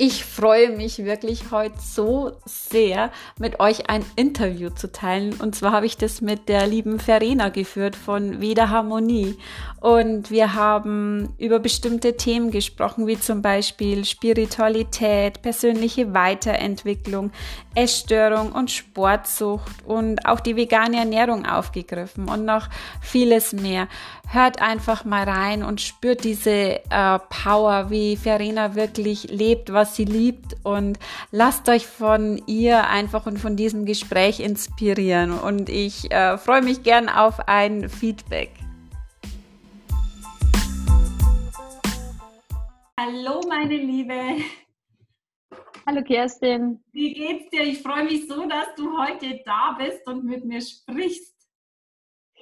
Ich freue mich wirklich heute so sehr, mit euch ein Interview zu teilen. Und zwar habe ich das mit der lieben Verena geführt von Veda Harmonie. Und wir haben über bestimmte Themen gesprochen, wie zum Beispiel Spiritualität, persönliche Weiterentwicklung, Essstörung und Sportsucht und auch die vegane Ernährung aufgegriffen und noch vieles mehr. Hört einfach mal rein und spürt diese äh, Power, wie Verena wirklich lebt, was sie liebt und lasst euch von ihr einfach und von diesem Gespräch inspirieren. Und ich äh, freue mich gern auf ein Feedback. Hallo, meine Liebe. Hallo Kerstin. Wie geht's dir? Ich freue mich so, dass du heute da bist und mit mir sprichst.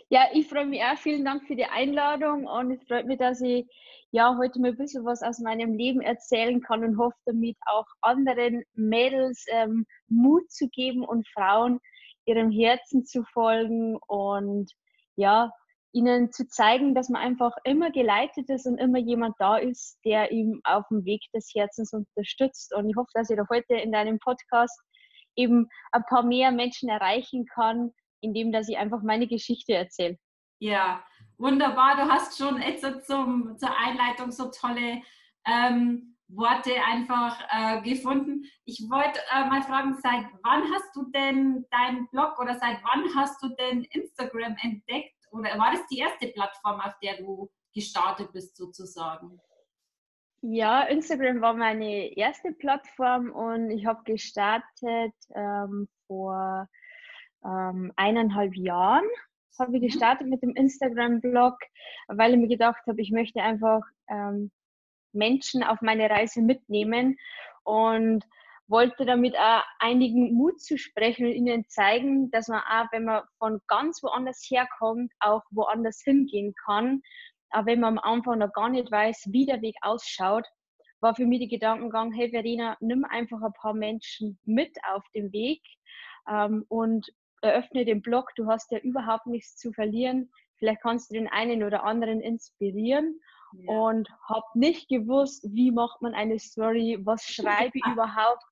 Ja, ich freue mich auch. Vielen Dank für die Einladung und es freut mich, dass ich ja heute mal ein bisschen was aus meinem Leben erzählen kann und hoffe damit auch anderen Mädels ähm, Mut zu geben und Frauen ihrem Herzen zu folgen und ja, ihnen zu zeigen, dass man einfach immer geleitet ist und immer jemand da ist, der ihm auf dem Weg des Herzens unterstützt. Und ich hoffe, dass ich da heute in deinem Podcast eben ein paar mehr Menschen erreichen kann, indem dass ich einfach meine Geschichte erzähle. Ja, wunderbar. Du hast schon jetzt zum, zur Einleitung so tolle ähm, Worte einfach äh, gefunden. Ich wollte äh, mal fragen, seit wann hast du denn deinen Blog oder seit wann hast du denn Instagram entdeckt? oder war das die erste Plattform, auf der du gestartet bist sozusagen? Ja, Instagram war meine erste Plattform und ich habe gestartet ähm, vor ähm, eineinhalb Jahren. Habe ich gestartet mit dem Instagram-Blog, weil ich mir gedacht habe, ich möchte einfach ähm, Menschen auf meine Reise mitnehmen und wollte damit auch einigen Mut zu sprechen und ihnen zeigen, dass man auch, wenn man von ganz woanders herkommt, auch woanders hingehen kann. Auch wenn man am Anfang noch gar nicht weiß, wie der Weg ausschaut, war für mich der Gedankengang, hey Verena, nimm einfach ein paar Menschen mit auf den Weg ähm, und eröffne den Blog. Du hast ja überhaupt nichts zu verlieren. Vielleicht kannst du den einen oder anderen inspirieren ja. und habe nicht gewusst, wie macht man eine Story, was schreibe ich überhaupt,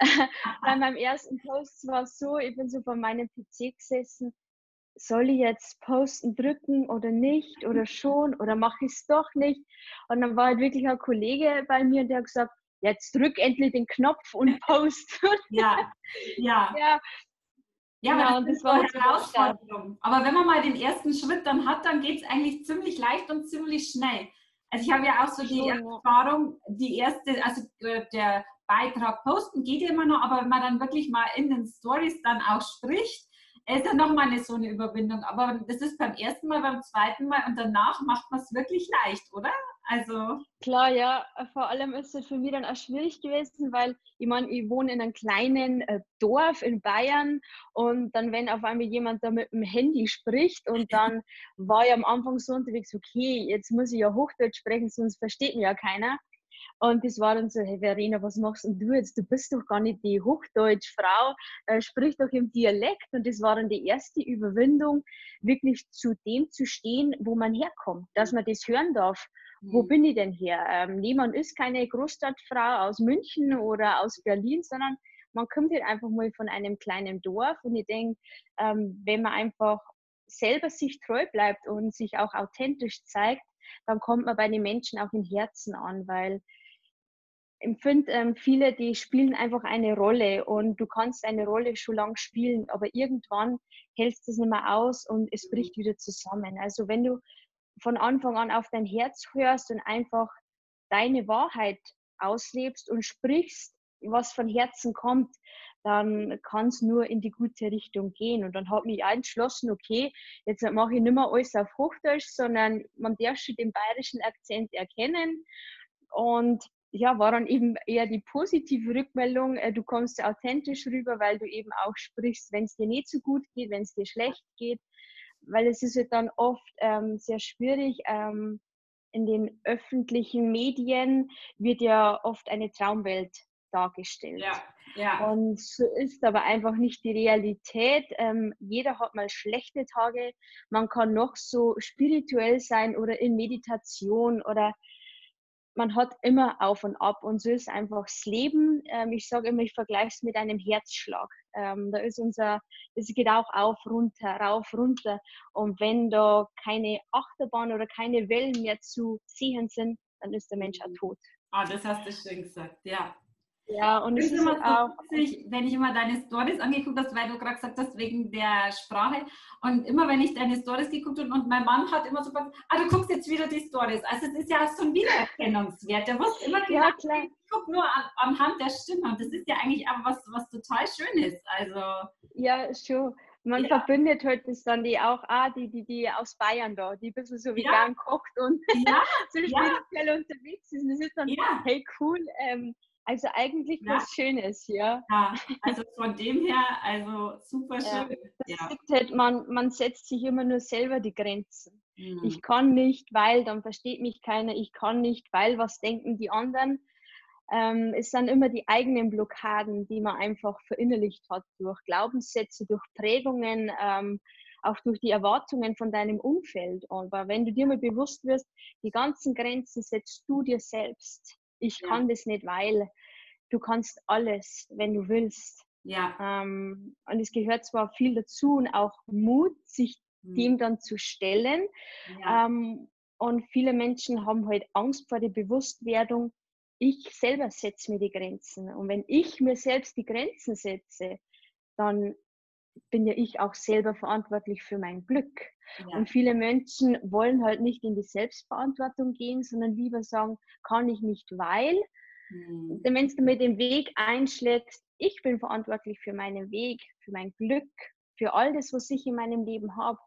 bei meinem ersten Post war es so, ich bin so vor meinem PC gesessen, soll ich jetzt posten drücken oder nicht oder schon oder mache ich es doch nicht? Und dann war halt wirklich ein Kollege bei mir und der hat gesagt, jetzt drück endlich den Knopf und post. ja, ja. ja. Ja, genau, aber das, das war eine Herausforderung. Aber wenn man mal den ersten Schritt dann hat, dann geht es eigentlich ziemlich leicht und ziemlich schnell. Also ich habe ja auch so die Erfahrung, die erste, also äh, der Beitrag posten geht immer noch, aber wenn man dann wirklich mal in den Stories dann auch spricht, ist dann nochmal eine so eine Überwindung. Aber das ist beim ersten Mal, beim zweiten Mal und danach macht man es wirklich leicht, oder? Also. Klar, ja. Vor allem ist es für mich dann auch schwierig gewesen, weil ich meine, ich wohne in einem kleinen äh, Dorf in Bayern und dann, wenn auf einmal jemand da mit dem Handy spricht und dann war ich am Anfang so unterwegs, okay, jetzt muss ich ja Hochdeutsch sprechen, sonst versteht mir ja keiner. Und das war dann so, hey Verena, was machst denn du jetzt? Du bist doch gar nicht die Hochdeutschfrau, äh, sprich doch im Dialekt. Und das war dann die erste Überwindung, wirklich zu dem zu stehen, wo man herkommt, dass man das hören darf. Mhm. Wo bin ich denn her? Ähm, niemand ist keine Großstadtfrau aus München oder aus Berlin, sondern man kommt halt einfach mal von einem kleinen Dorf. Und ich denke, ähm, wenn man einfach selber sich treu bleibt und sich auch authentisch zeigt, dann kommt man bei den Menschen auch im Herzen an, weil empfinde ähm, viele, die spielen einfach eine Rolle und du kannst eine Rolle schon lang spielen, aber irgendwann hältst du es nicht mehr aus und es bricht wieder zusammen. Also wenn du von Anfang an auf dein Herz hörst und einfach deine Wahrheit auslebst und sprichst, was von Herzen kommt, dann kann es nur in die gute Richtung gehen. Und dann habe ich entschlossen, okay, jetzt mache ich nicht mehr alles auf Hochdeutsch, sondern man darf schon den bayerischen Akzent erkennen. Und ja, war dann eben eher die positive Rückmeldung, äh, du kommst authentisch rüber, weil du eben auch sprichst, wenn es dir nicht so gut geht, wenn es dir schlecht geht, weil es ist ja dann oft ähm, sehr schwierig. Ähm, in den öffentlichen Medien wird ja oft eine Traumwelt dargestellt. Ja, ja. Und so ist aber einfach nicht die Realität. Ähm, jeder hat mal schlechte Tage. Man kann noch so spirituell sein oder in Meditation oder man hat immer auf und ab und so ist einfach das Leben. Ähm, ich sage immer, ich vergleiche es mit einem Herzschlag. Ähm, da ist unser, es geht auch auf, runter, rauf, runter. Und wenn da keine Achterbahn oder keine Wellen mehr zu sehen sind, dann ist der Mensch auch tot. Ah, das hast du schön gesagt, ja. Ja, und es ist immer auch. Witzig, wenn ich immer deine Stories angeguckt habe, weil du gerade gesagt hast, wegen der Sprache. Und immer wenn ich deine Stories geguckt habe und mein Mann hat immer so gesagt, ah, du guckst jetzt wieder die Stories. Also es ist ja so ein Wiedererkennungswert. Der wusste immer genau, ja, klar. ich gucke nur an, anhand der Stimme. Und das ist ja eigentlich auch was, was total schön ist. Also. Ja, schon. Man ja. verbindet heute halt dann die auch, ah, die, die, die aus Bayern da, die ein bisschen so vegan ja. kocht und ja. so spirituell ja. unterwegs ist. Und das ist dann, hey cool, ähm, also eigentlich ja. was Schönes, ja. Ja, also von dem her, also super schön. Ja, halt, man, man setzt sich immer nur selber die Grenzen. Mhm. Ich kann nicht, weil, dann versteht mich keiner. Ich kann nicht, weil, was denken die anderen? Ähm, es sind immer die eigenen Blockaden, die man einfach verinnerlicht hat durch Glaubenssätze, durch Prägungen, ähm, auch durch die Erwartungen von deinem Umfeld. Aber wenn du dir mal bewusst wirst, die ganzen Grenzen setzt du dir selbst ich ja. kann das nicht, weil du kannst alles, wenn du willst. Ja. Ähm, und es gehört zwar viel dazu und auch Mut, sich mhm. dem dann zu stellen. Ja. Ähm, und viele Menschen haben halt Angst vor der Bewusstwerdung, ich selber setze mir die Grenzen. Und wenn ich mir selbst die Grenzen setze, dann bin ja ich auch selber verantwortlich für mein Glück. Ja. Und viele Menschen wollen halt nicht in die Selbstverantwortung gehen, sondern lieber sagen, kann ich nicht, weil. Mhm. Denn wenn du mir den Weg einschlägst, ich bin verantwortlich für meinen Weg, für mein Glück, für all das, was ich in meinem Leben habe,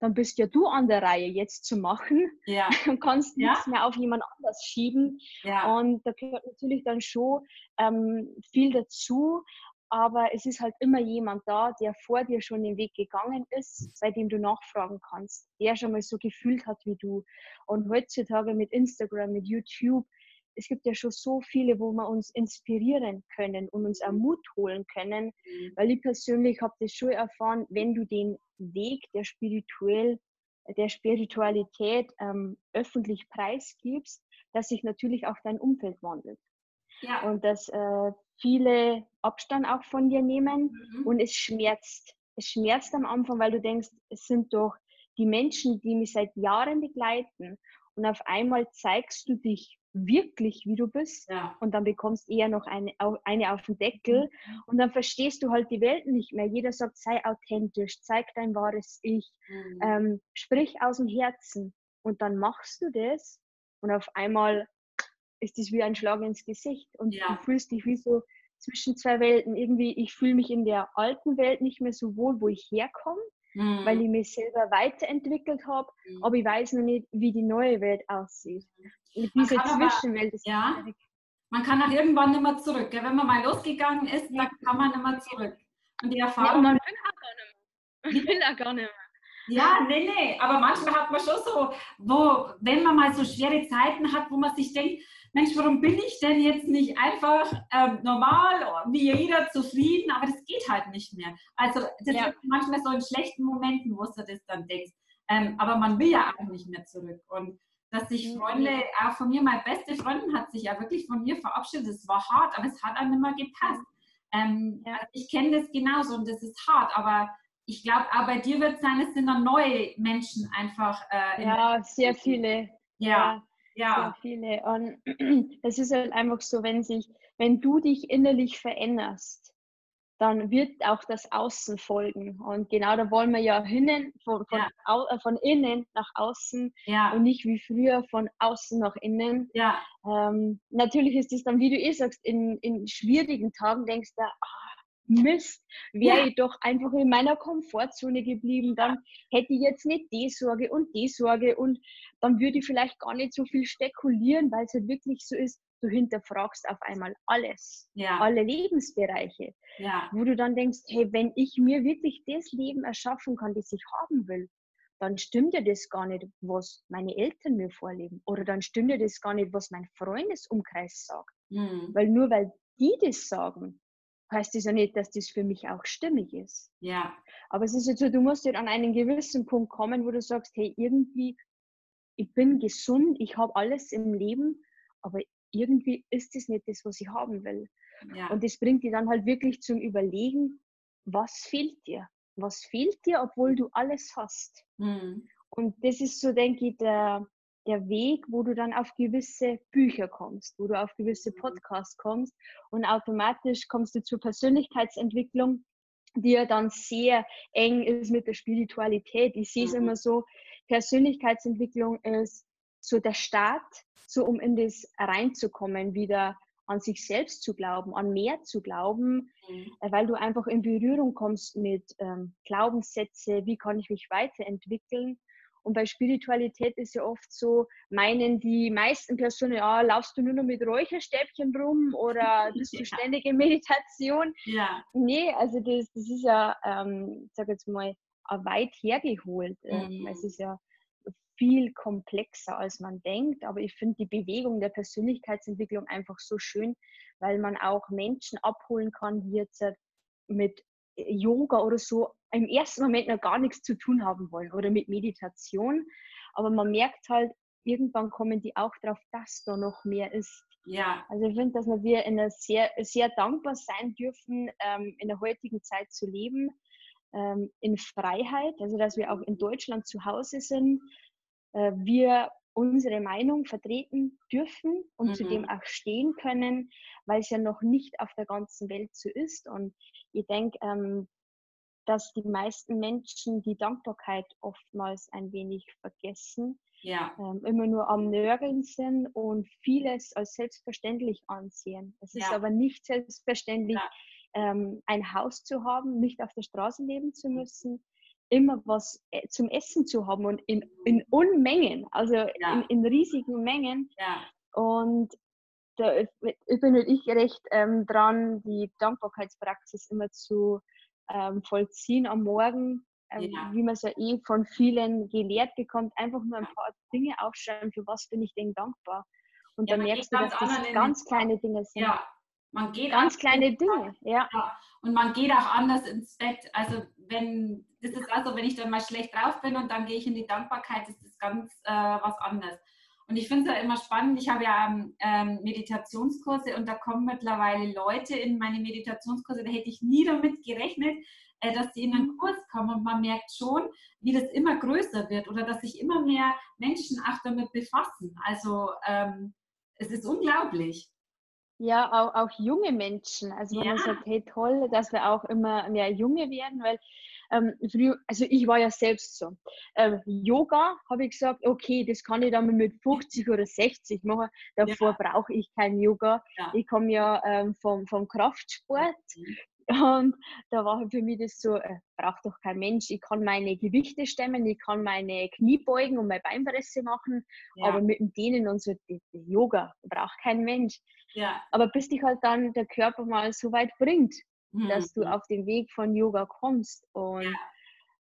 dann bist ja du an der Reihe, jetzt zu machen ja. und kannst ja. nichts mehr auf jemand anders schieben. Ja. Und da gehört natürlich dann schon ähm, viel dazu aber es ist halt immer jemand da, der vor dir schon den Weg gegangen ist, bei dem du nachfragen kannst, der schon mal so gefühlt hat wie du. Und heutzutage mit Instagram, mit YouTube, es gibt ja schon so viele, wo wir uns inspirieren können und uns auch Mut holen können, mhm. weil ich persönlich habe das schon erfahren, wenn du den Weg der spirituell der Spiritualität ähm, öffentlich preisgibst, dass sich natürlich auch dein Umfeld wandelt. Ja. Und dass äh, viele Abstand auch von dir nehmen mhm. und es schmerzt. Es schmerzt am Anfang, weil du denkst, es sind doch die Menschen, die mich seit Jahren begleiten und auf einmal zeigst du dich wirklich, wie du bist ja. und dann bekommst eher noch eine, eine auf den Deckel mhm. und dann verstehst du halt die Welt nicht mehr. Jeder sagt, sei authentisch, zeig dein wahres Ich, mhm. ähm, sprich aus dem Herzen und dann machst du das und auf einmal ist das wie ein Schlag ins Gesicht und ja. du fühlst dich wie so zwischen zwei Welten. Irgendwie, ich fühle mich in der alten Welt nicht mehr so wohl, wo ich herkomme, mhm. weil ich mich selber weiterentwickelt habe, mhm. aber ich weiß noch nicht, wie die neue Welt aussieht. Und diese Zwischenwelt ist ja, Man kann auch irgendwann nicht mehr zurück. Gell? Wenn man mal losgegangen ist, dann kann man nicht mehr zurück. Und die Erfahrung. Ja, man will auch gar nicht mehr. Man will auch gar nicht mehr. Ja, nee, nee, aber manchmal hat man schon so, wo, wenn man mal so schwere Zeiten hat, wo man sich denkt, Mensch, warum bin ich denn jetzt nicht einfach ähm, normal, wie jeder zufrieden, aber das geht halt nicht mehr. Also das ja. ist manchmal so in schlechten Momenten, wo du das dann denkst. Ähm, aber man will ja auch nicht mehr zurück. Und dass sich mhm. Freunde, auch von mir, meine beste Freundin hat sich ja wirklich von mir verabschiedet. Es war hart, aber es hat einem immer gepasst. Ähm, ja. also ich kenne das genauso und das ist hart, aber ich glaube, auch bei dir wird es sein, es sind dann neue Menschen einfach. Äh, ja, sehr viele. Ja. ja ja. sehr viele. Und es ist halt einfach so, wenn sich, wenn du dich innerlich veränderst, dann wird auch das Außen folgen. Und genau da wollen wir ja hinnen, von, von, ja. Au, äh, von innen nach außen ja. und nicht wie früher von außen nach innen. Ja. Ähm, natürlich ist es dann, wie du eh sagst, in, in schwierigen Tagen denkst du, ah, Mist, wäre ja. ich doch einfach in meiner Komfortzone geblieben, dann hätte ich jetzt nicht die Sorge und die Sorge und dann würde ich vielleicht gar nicht so viel spekulieren, weil es halt wirklich so ist, du hinterfragst auf einmal alles, ja. alle Lebensbereiche, ja. wo du dann denkst, hey, wenn ich mir wirklich das Leben erschaffen kann, das ich haben will, dann stimmt ja das gar nicht, was meine Eltern mir vorleben. Oder dann stimmt ja das gar nicht, was mein Freundesumkreis sagt. Mhm. Weil nur weil die das sagen, heißt das ja nicht, dass das für mich auch stimmig ist. Ja. Aber es ist jetzt so, du musst halt an einen gewissen Punkt kommen, wo du sagst, hey, irgendwie, ich bin gesund, ich habe alles im Leben, aber irgendwie ist das nicht das, was ich haben will. Ja. Und das bringt dich dann halt wirklich zum Überlegen, was fehlt dir? Was fehlt dir, obwohl du alles hast? Mhm. Und das ist so, denke ich, der, der Weg, wo du dann auf gewisse Bücher kommst, wo du auf gewisse mhm. Podcasts kommst und automatisch kommst du zur Persönlichkeitsentwicklung, die ja dann sehr eng ist mit der Spiritualität. Ich sehe es mhm. immer so, Persönlichkeitsentwicklung ist so der Start, so um in das reinzukommen, wieder an sich selbst zu glauben, an mehr zu glauben, mhm. Äh, weil du einfach in Berührung kommst mit ähm, Glaubenssätze, wie kann ich mich weiterentwickeln. Und bei Spiritualität ist ja oft so, meinen die meisten Personen, ja, laufst du nur noch mit Räucherstäbchen rum oder bist du ständig in Meditation? Ja. Nee, also das, das ist ja, ähm, sag jetzt mal, weit hergeholt. Ähm, mhm. Es ist ja viel komplexer, als man denkt. Aber ich finde die Bewegung der Persönlichkeitsentwicklung einfach so schön, weil man auch Menschen abholen kann, die jetzt mit Yoga oder so im ersten Moment noch gar nichts zu tun haben wollen oder mit Meditation. Aber man merkt halt, irgendwann kommen die auch darauf, dass da noch mehr ist. Ja. Also ich finde, dass wir in einer sehr, sehr dankbar sein dürfen, ähm, in der heutigen Zeit zu leben, ähm, in Freiheit, also dass wir auch in Deutschland zu Hause sind, äh, wir unsere Meinung vertreten dürfen und mhm. zu dem auch stehen können, weil es ja noch nicht auf der ganzen Welt so ist. Und ich denke, ähm, dass die meisten Menschen die Dankbarkeit oftmals ein wenig vergessen, ja. ähm, immer nur am Nörgeln sind und vieles als selbstverständlich ansehen. Es ist aber nicht selbstverständlich, ja. ähm, ein Haus zu haben, nicht auf der Straße leben zu müssen, immer was äh, zum Essen zu haben und in, in Unmengen, also in, in, riesigen Mengen. Und da bin ich recht ähm, dran, die Dankbarkeitspraxis immer zu ähm, vollziehen am Morgen, ähm, ja. wie man es ja eh von vielen gelehrt bekommt, einfach nur ein paar Dinge aufschreiben, für was bin ich denn dankbar. Und dann merkst du, dass das ganz kleine Dinge sind. Ja, man geht ganz kleine Dinge, ja. ja. Und man geht auch anders ins Bett. Also wenn, das ist also, wenn ich dann mal schlecht drauf bin und dann gehe ich in die Dankbarkeit, ist das ganz äh, was anderes. Und ich finde es ja immer spannend. Ich habe ja ähm, Meditationskurse und da kommen mittlerweile Leute in meine Meditationskurse, da hätte ich nie damit gerechnet, äh, dass sie in einen mhm. Kurs kommen. Und man merkt schon, wie das immer größer wird oder dass sich immer mehr Menschen auch damit befassen. Also ähm, es ist unglaublich. Ja, auch, auch junge Menschen. Also wenn ja. man sagt, hey toll, dass wir auch immer mehr junge werden, weil ähm, früher, also ich war ja selbst so. Ähm, Yoga habe ich gesagt, okay, das kann ich dann mit 50 oder 60 machen. Davor ja. brauche ich kein Yoga. Ja. Ich komme ja ähm, vom, vom Kraftsport. Mhm. Und da war für mich das so, äh, braucht doch kein Mensch. Ich kann meine Gewichte stemmen, ich kann meine Knie beugen und meine Beinpresse machen, ja. aber mit dem Dehnen und so, das, das Yoga braucht kein Mensch. Ja. Aber bis dich halt dann der Körper mal so weit bringt, mhm. dass du auf den Weg von Yoga kommst und ja.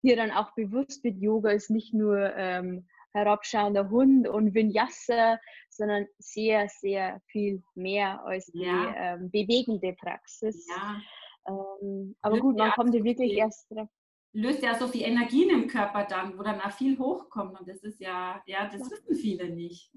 dir dann auch bewusst wird, Yoga ist nicht nur ähm, herabschauender Hund und Vinyasa, sondern sehr, sehr viel mehr als die ähm, bewegende Praxis. Ja. Ähm, aber löst gut, man kommt ja wirklich erst drauf. Löst ja so viel Energien im Körper dann, wo dann auch viel hochkommt. Und das ist ja, ja, das wissen viele nicht.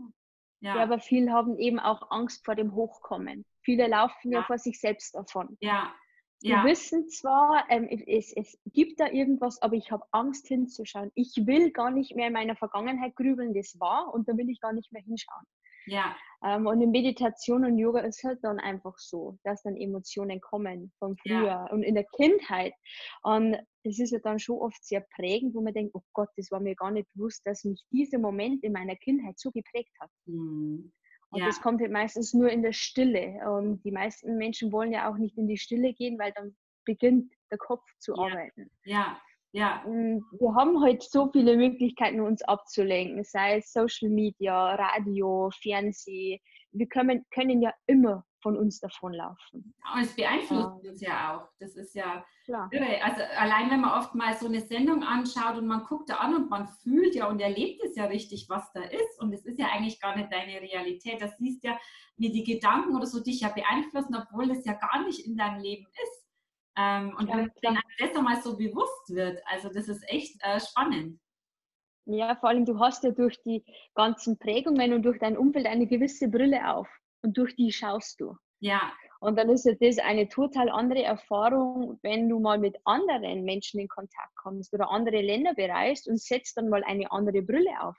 Ja. ja. aber viele haben eben auch Angst vor dem Hochkommen. Viele laufen ja, ja vor sich selbst davon. Ja. Wir ja. wissen zwar, ähm, es, es gibt da irgendwas, aber ich habe Angst hinzuschauen. Ich will gar nicht mehr in meiner Vergangenheit grübeln, das war, und da will ich gar nicht mehr hinschauen. Ja. Ähm, und in Meditation und Yoga ist halt dann einfach so, dass dann Emotionen kommen von früher ja. und in der Kindheit. Und das ist ja dann schon oft sehr prägend, wo man denkt, oh Gott, das war mir gar nicht bewusst, dass mich dieser Moment in meiner Kindheit so geprägt hat. Mhm. Und ja. das kommt halt meistens nur in der Stille. Und die meisten Menschen wollen ja auch nicht in die Stille gehen, weil dann beginnt der Kopf zu ja. arbeiten. Ja. Ja. Wir haben heute so viele Möglichkeiten, uns abzulenken, sei es Social Media, Radio, Fernsehen. Wir können, können ja immer von uns davonlaufen. Und es beeinflusst ja. uns ja auch. Das ist ja Klar. irre. Also allein wenn man oft mal so eine Sendung anschaut und man guckt da an und man fühlt ja und erlebt es ja richtig, was da ist. Und es ist ja eigentlich gar nicht deine Realität. Das siehst ja, wie die Gedanken oder so dich ja beeinflussen, obwohl das ja gar nicht in deinem Leben ist. Ähm, und ja, wenn das einmal so bewusst wird, also das ist echt äh, spannend. Ja, vor allem du hast ja durch die ganzen Prägungen und durch dein Umfeld eine gewisse Brille auf und durch die schaust du. Ja. Und dann ist ja das eine total andere Erfahrung, wenn du mal mit anderen Menschen in Kontakt kommst oder andere Länder bereist und setzt dann mal eine andere Brille auf.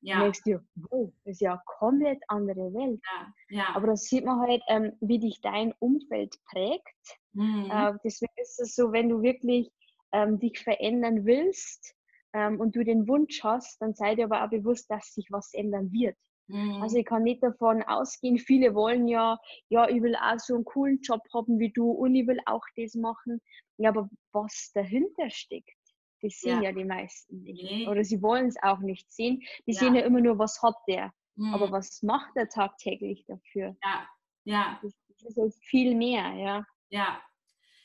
Ja. Und denkst du, wow, das ist ja eine komplett andere Welt. Ja. Ja. Aber da sieht man halt, ähm, wie dich dein Umfeld prägt. Mhm. Äh, deswegen ist es so, wenn du wirklich ähm, dich verändern willst ähm, und du den Wunsch hast, dann sei dir aber auch bewusst, dass sich was ändern wird. Mhm. Also ich kann nicht davon ausgehen, viele wollen ja, ja, ich will auch so einen coolen Job haben wie du und ich will auch das machen. Ja, aber was dahinter steckt, das sehen ja, ja die meisten nicht. Nee. Oder sie wollen es auch nicht sehen. Die ja. sehen ja immer nur, was hat der. Mhm. Aber was macht er tagtäglich dafür? Ja, ja. Das, das ist halt viel mehr, ja. Ja.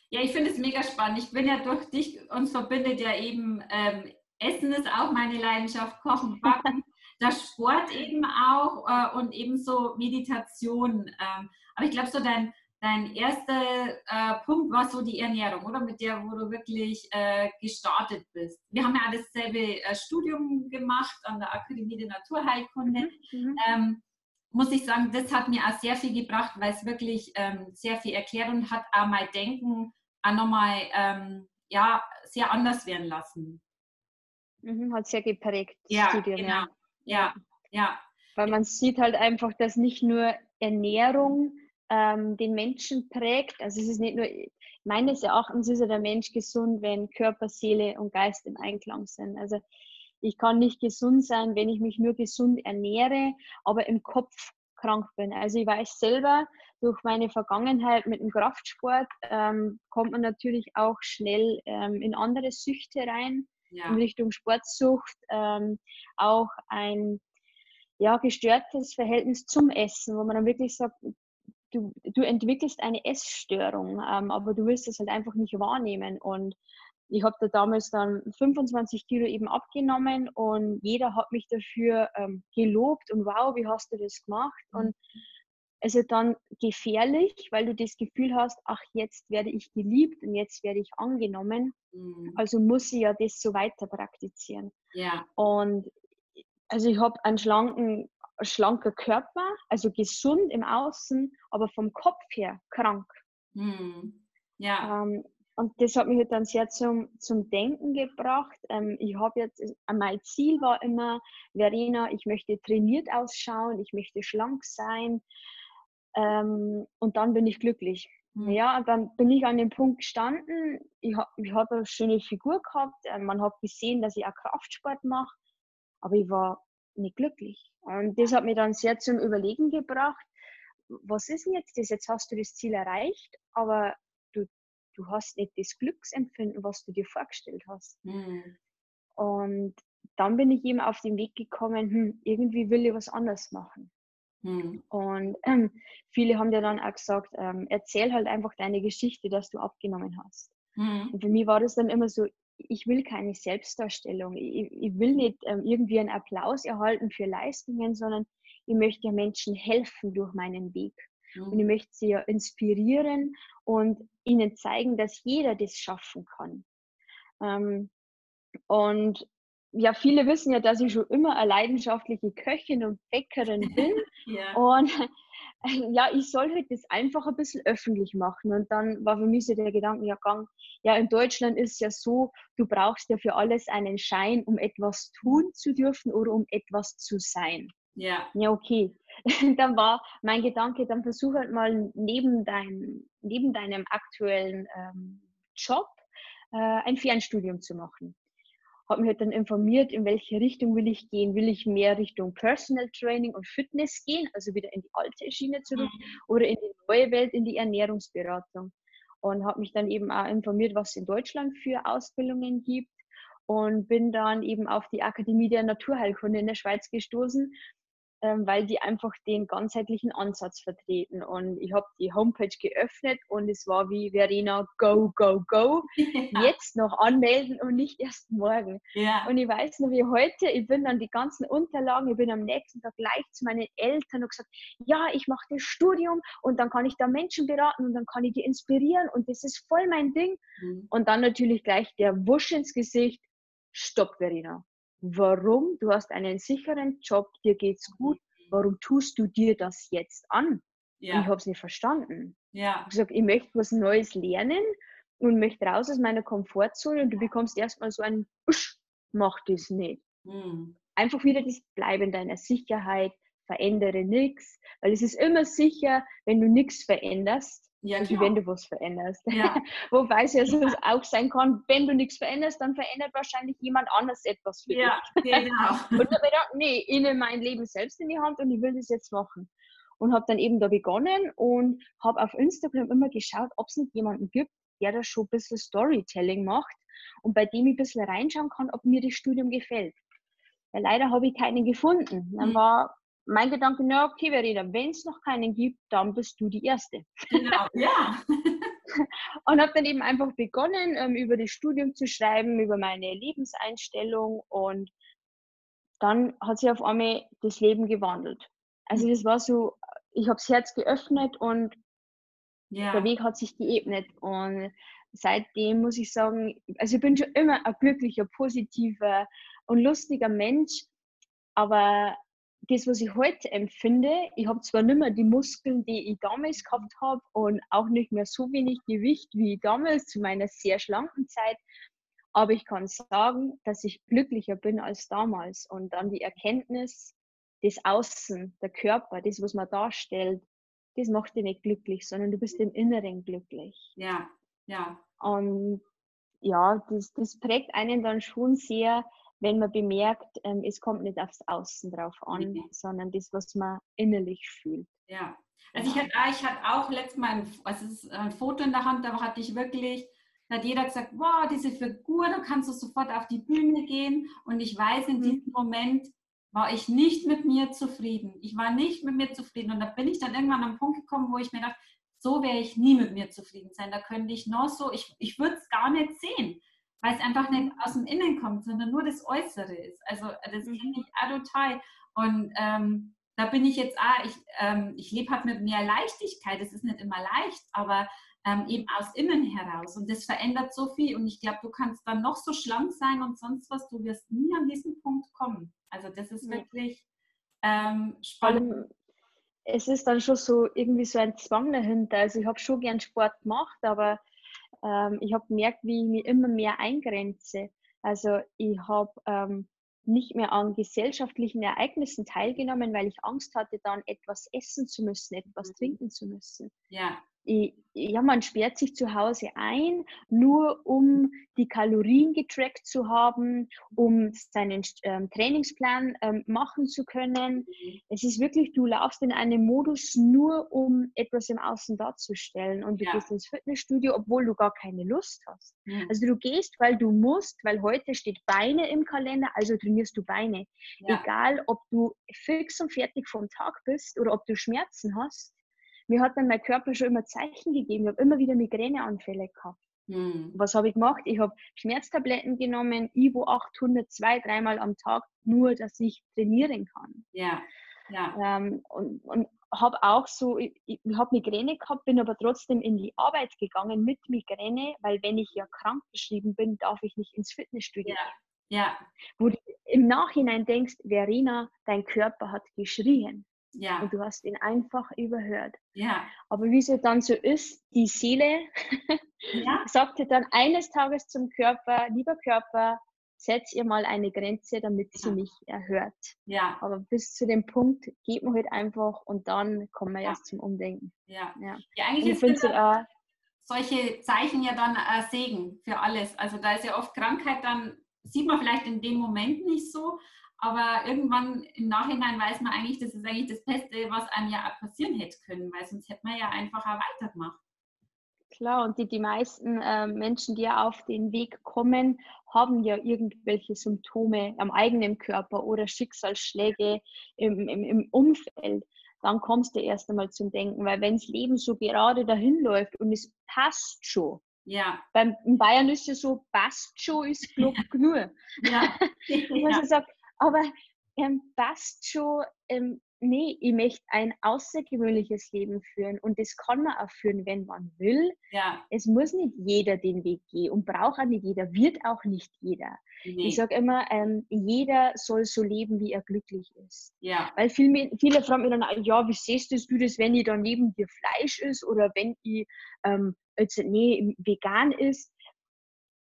Ja, ich finde es mega spannend. Ich bin ja durch dich, uns verbindet ja eben ähm, Essen ist auch meine Leidenschaft, Kochen, Backen. der Sport eben auch äh, und ebenso Meditation. Ähm, aber ich glaube, so dein, dein erster äh, Punkt war so die Ernährung, oder? Mit der, wo du wirklich äh, gestartet bist. Wir haben ja dasselbe äh, Studium gemacht an der Akademie der Naturheilkunde. Mhm. mhm. Ähm, muss ich sagen, das hat mir auch sehr viel gebracht, weil es wirklich ähm, sehr viel erklärt und hat auch mein Denken auch nochmal ähm, ja, sehr anders werden lassen. Mhm, hat sehr geprägt, ja, Studium, genau. ja. Ja, ja. Weil man sieht halt einfach, dass nicht nur Ernährung ähm, den Menschen prägt. Also es ist nicht nur, meines Erachtens ist ja der Mensch gesund, wenn Körper, Seele und Geist im Einklang sind. Also ich kann nicht gesund sein, wenn ich mich nur gesund ernähre, aber im Kopf krank bin. Also ich weiß selber, durch meine Vergangenheit mit dem Kraftsport ähm, kommt man natürlich auch schnell ähm, in andere Süchte rein ja. in Richtung Sportsucht, ähm, auch ein ja, gestörtes Verhältnis zum Essen, wo man dann wirklich sagt, du, du entwickelst eine Essstörung, ähm, aber du willst es halt einfach nicht wahrnehmen. Und ich habe da damals dann 25 Kilo eben abgenommen und jeder hat mich dafür ähm, gelobt und wow, wie hast du das gemacht? Mhm. Und ist dann gefährlich, weil du das Gefühl hast, ach, jetzt werde ich geliebt und jetzt werde ich angenommen. Mhm. Also muss ich ja das so weiter praktizieren. Ja. Und also ich habe einen schlanken, schlanker Körper, also gesund im Außen, aber vom Kopf her krank. Mhm. Ja. Ähm, und das hat mich halt dann sehr zum, zum Denken gebracht. Ähm, ich habe jetzt, mein Ziel war immer, Verena, ich möchte trainiert ausschauen, ich möchte schlank sein. Ähm, und dann bin ich glücklich. Mhm. Ja, dann bin ich an dem Punkt gestanden. Ich habe ich hab eine schöne Figur gehabt. Äh, man hat gesehen, dass ich auch Kraftsport mache. Aber ich war nicht glücklich. Und das hat mich dann sehr zum Überlegen gebracht. Was ist denn jetzt das? Jetzt hast du das Ziel erreicht, aber du, du hast nicht das Glücksempfinden, was du dir vorgestellt hast. Mhm. Und dann bin ich eben auf den Weg gekommen, hm, irgendwie will ich was anderes machen. Mhm. Und ähm, viele haben dir dann auch gesagt, ähm, erzähl halt einfach deine Geschichte, dass du abgenommen hast. Mhm. Und für mich war das dann immer so, ich will keine Selbstdarstellung. Ich, ich will nicht ähm, irgendwie einen Applaus erhalten für Leistungen, sondern ich möchte ja Menschen helfen durch meinen Weg. Mhm. Und ich möchte sie ja inspirieren und ihnen zeigen, dass jeder das schaffen kann. Ähm, und ja, viele wissen ja, dass ich schon immer eine leidenschaftliche Köchin und Bäckerin bin. ja. Und ja, ich soll halt das einfach ein bisschen öffentlich machen. Und dann war für mich so der Gedanke ja, gang, ja, in Deutschland ist es ja so, du brauchst ja für alles einen Schein, um etwas tun zu dürfen oder um etwas zu sein. Ja. Ja, okay. dann war mein Gedanke, dann versuch halt mal neben, dein, neben deinem aktuellen ähm, Job äh, ein Fernstudium zu machen habe mich halt dann informiert, in welche Richtung will ich gehen. Will ich mehr Richtung Personal Training und Fitness gehen, also wieder in die alte Schiene zurück, mhm. oder in die neue Welt, in die Ernährungsberatung. Und habe mich dann eben auch informiert, was es in Deutschland für Ausbildungen gibt und bin dann eben auf die Akademie der Naturheilkunde in der Schweiz gestoßen, ähm, weil die einfach den ganzheitlichen Ansatz vertreten. Und ich habe die Homepage geöffnet und es war wie Verena, go, go, go. Ja. Jetzt noch anmelden und nicht erst morgen. Ja. Und ich weiß noch wie heute, ich bin dann die ganzen Unterlagen, ich bin am nächsten Tag gleich zu meinen Eltern und gesagt, ja, ich mache das Studium und dann kann ich da Menschen beraten und dann kann ich die inspirieren und das ist voll mein Ding. Mhm. Und dann natürlich gleich der Wusch ins Gesicht, stopp, Verena warum? Du hast einen sicheren Job, dir geht's gut, warum tust du dir das jetzt an? Ja. Ich habe es nicht verstanden. Ja. Ich habe gesagt, ich möchte was Neues lernen und möchte raus aus meiner Komfortzone und du bekommst erstmal so ein Usch, mach das nicht. Mhm. Einfach wieder das Bleiben deiner Sicherheit, verändere nichts, weil es ist immer sicher, wenn du nichts veränderst, ja, also wenn du was veränderst. Ja. Wobei es ja so auch sein kann, wenn du nichts veränderst, dann verändert wahrscheinlich jemand anders etwas für ja, dich. Genau. und dann habe ich gedacht, nee, ich nehme mein Leben selbst in die Hand und ich will das jetzt machen. Und habe dann eben da begonnen und habe auf Instagram immer geschaut, ob es nicht jemanden gibt, der da schon ein bisschen Storytelling macht und bei dem ich ein bisschen reinschauen kann, ob mir das Studium gefällt. Weil leider habe ich keinen gefunden. Dann mhm. war mein Gedanke, na okay, Verena, wenn es noch keinen gibt, dann bist du die Erste. Genau, ja. und habe dann eben einfach begonnen, ähm, über das Studium zu schreiben, über meine Lebenseinstellung und dann hat sich auf einmal das Leben gewandelt. Also das war so, ich habe das Herz geöffnet und ja. der Weg hat sich geebnet und seitdem muss ich sagen, also ich bin schon immer ein glücklicher, positiver und lustiger Mensch, aber das, was ich heute empfinde, ich habe zwar nicht mehr die Muskeln, die ich damals gehabt habe und auch nicht mehr so wenig Gewicht wie damals zu meiner sehr schlanken Zeit, aber ich kann sagen, dass ich glücklicher bin als damals und dann die Erkenntnis, das Außen, der Körper, das, was man darstellt, das macht dich nicht glücklich, sondern du bist im Inneren glücklich. Ja, ja. Und ja, das, das prägt einen dann schon sehr, wenn man bemerkt, ähm, es kommt nicht aufs Außen drauf an, mhm. sondern das, was man innerlich fühlt. Ja, also ich hatte, ich hatte auch letztes Mal ein, also ein Foto in der Hand, da hatte ich wirklich, da hat jeder gesagt, wow, diese Figur, da kannst du sofort auf die Bühne gehen. Und ich weiß, in mhm. diesem Moment war ich nicht mit mir zufrieden. Ich war nicht mit mir zufrieden. Und da bin ich dann irgendwann am Punkt gekommen, wo ich mir dachte, so wäre ich nie mit mir zufrieden sein. Da könnte ich noch so, ich, ich würde es gar nicht sehen weil es einfach nicht aus dem Innen kommt, sondern nur das Äußere ist. Also das mhm. kenne ich auch total. Und ähm, da bin ich jetzt auch, ich, ähm, ich lebe halt mit mehr Leichtigkeit. Es ist nicht immer leicht, aber ähm, eben aus innen heraus. Und das verändert so viel. Und ich glaube, du kannst dann noch so schlank sein und sonst was, du wirst nie an diesen Punkt kommen. Also das ist wirklich ähm, spannend. Es ist dann schon so irgendwie so ein Zwang dahinter. Also ich habe schon gern Sport gemacht, aber ähm, ich habe gemerkt, wie ich mich immer mehr eingrenze. Also ich habe ähm, nicht mehr an gesellschaftlichen Ereignissen teilgenommen, weil ich Angst hatte, dann etwas essen zu müssen, etwas mhm. trinken zu müssen. Ja ja, man sperrt sich zu Hause ein, nur um die Kalorien getrackt zu haben, um seinen ähm, Trainingsplan ähm, machen zu können. Es ist wirklich, du laufst in einem Modus nur, um etwas im Außen darzustellen. Und du ja. gehst ins Fitnessstudio, obwohl du gar keine Lust hast. Mhm. Also du gehst, weil du musst, weil heute steht Beine im Kalender, also trainierst du Beine. Ja. Egal, ob du fix und fertig vom Tag bist oder ob du Schmerzen hast mir hat dann mein Körper schon immer Zeichen gegeben. Ich habe immer wieder Migräneanfälle gehabt. Hm. Was habe ich gemacht? Ich habe Schmerztabletten genommen, Ivo 800, zwei, dreimal am Tag, nur dass ich trainieren kann. Ja, ja. Ähm, und und habe auch so, ich, ich habe Migräne gehabt, bin aber trotzdem in die Arbeit gegangen mit Migräne, weil wenn ich ja krank geschrieben bin, darf ich nicht ins Fitnessstudio. Ja. ja. Wo du im Nachhinein denkst, Verena, dein Körper hat geschrien. Ja. Und du hast ihn einfach überhört. Ja. Aber wie es dann so ist, die Seele ja. sagte dann eines Tages zum Körper, lieber Körper, setz ihr mal eine Grenze, damit sie ja. mich erhört. Ja. Aber bis zu dem Punkt geht man halt einfach und dann kommen wir ja. erst zum Umdenken. Ja. Ja, ja eigentlich ist äh, solche Zeichen ja dann äh, Segen für alles. Also da ist ja oft Krankheit dann, sieht man vielleicht in dem Moment nicht so, aber irgendwann im Nachhinein weiß man eigentlich, das ist eigentlich das Beste, was einem ja passieren hätte können, weil sonst hätte man ja einfach auch weitergemacht. Klar, und die, die meisten äh, Menschen, die ja auf den Weg kommen, haben ja irgendwelche Symptome am eigenen Körper oder Schicksalsschläge im, im, im Umfeld. Dann kommst du erst einmal zum Denken, weil wenn das Leben so gerade dahin läuft und es passt schon, ja. Beim in Bayern ist es so, passt schon, ist genug. Ja. ja. ja. sagt, aber ähm, passt schon, ähm, nee, ich möchte ein außergewöhnliches Leben führen und das kann man auch führen, wenn man will. Ja. Es muss nicht jeder den Weg gehen und braucht auch nicht jeder, wird auch nicht jeder. Nee. Ich sage immer, ähm, jeder soll so leben, wie er glücklich ist. ja. Weil viele, viele fragen mich dann, ja, wie siehst du das, wenn ich da neben dir Fleisch ist oder wenn ich ähm, jetzt nee, vegan ist?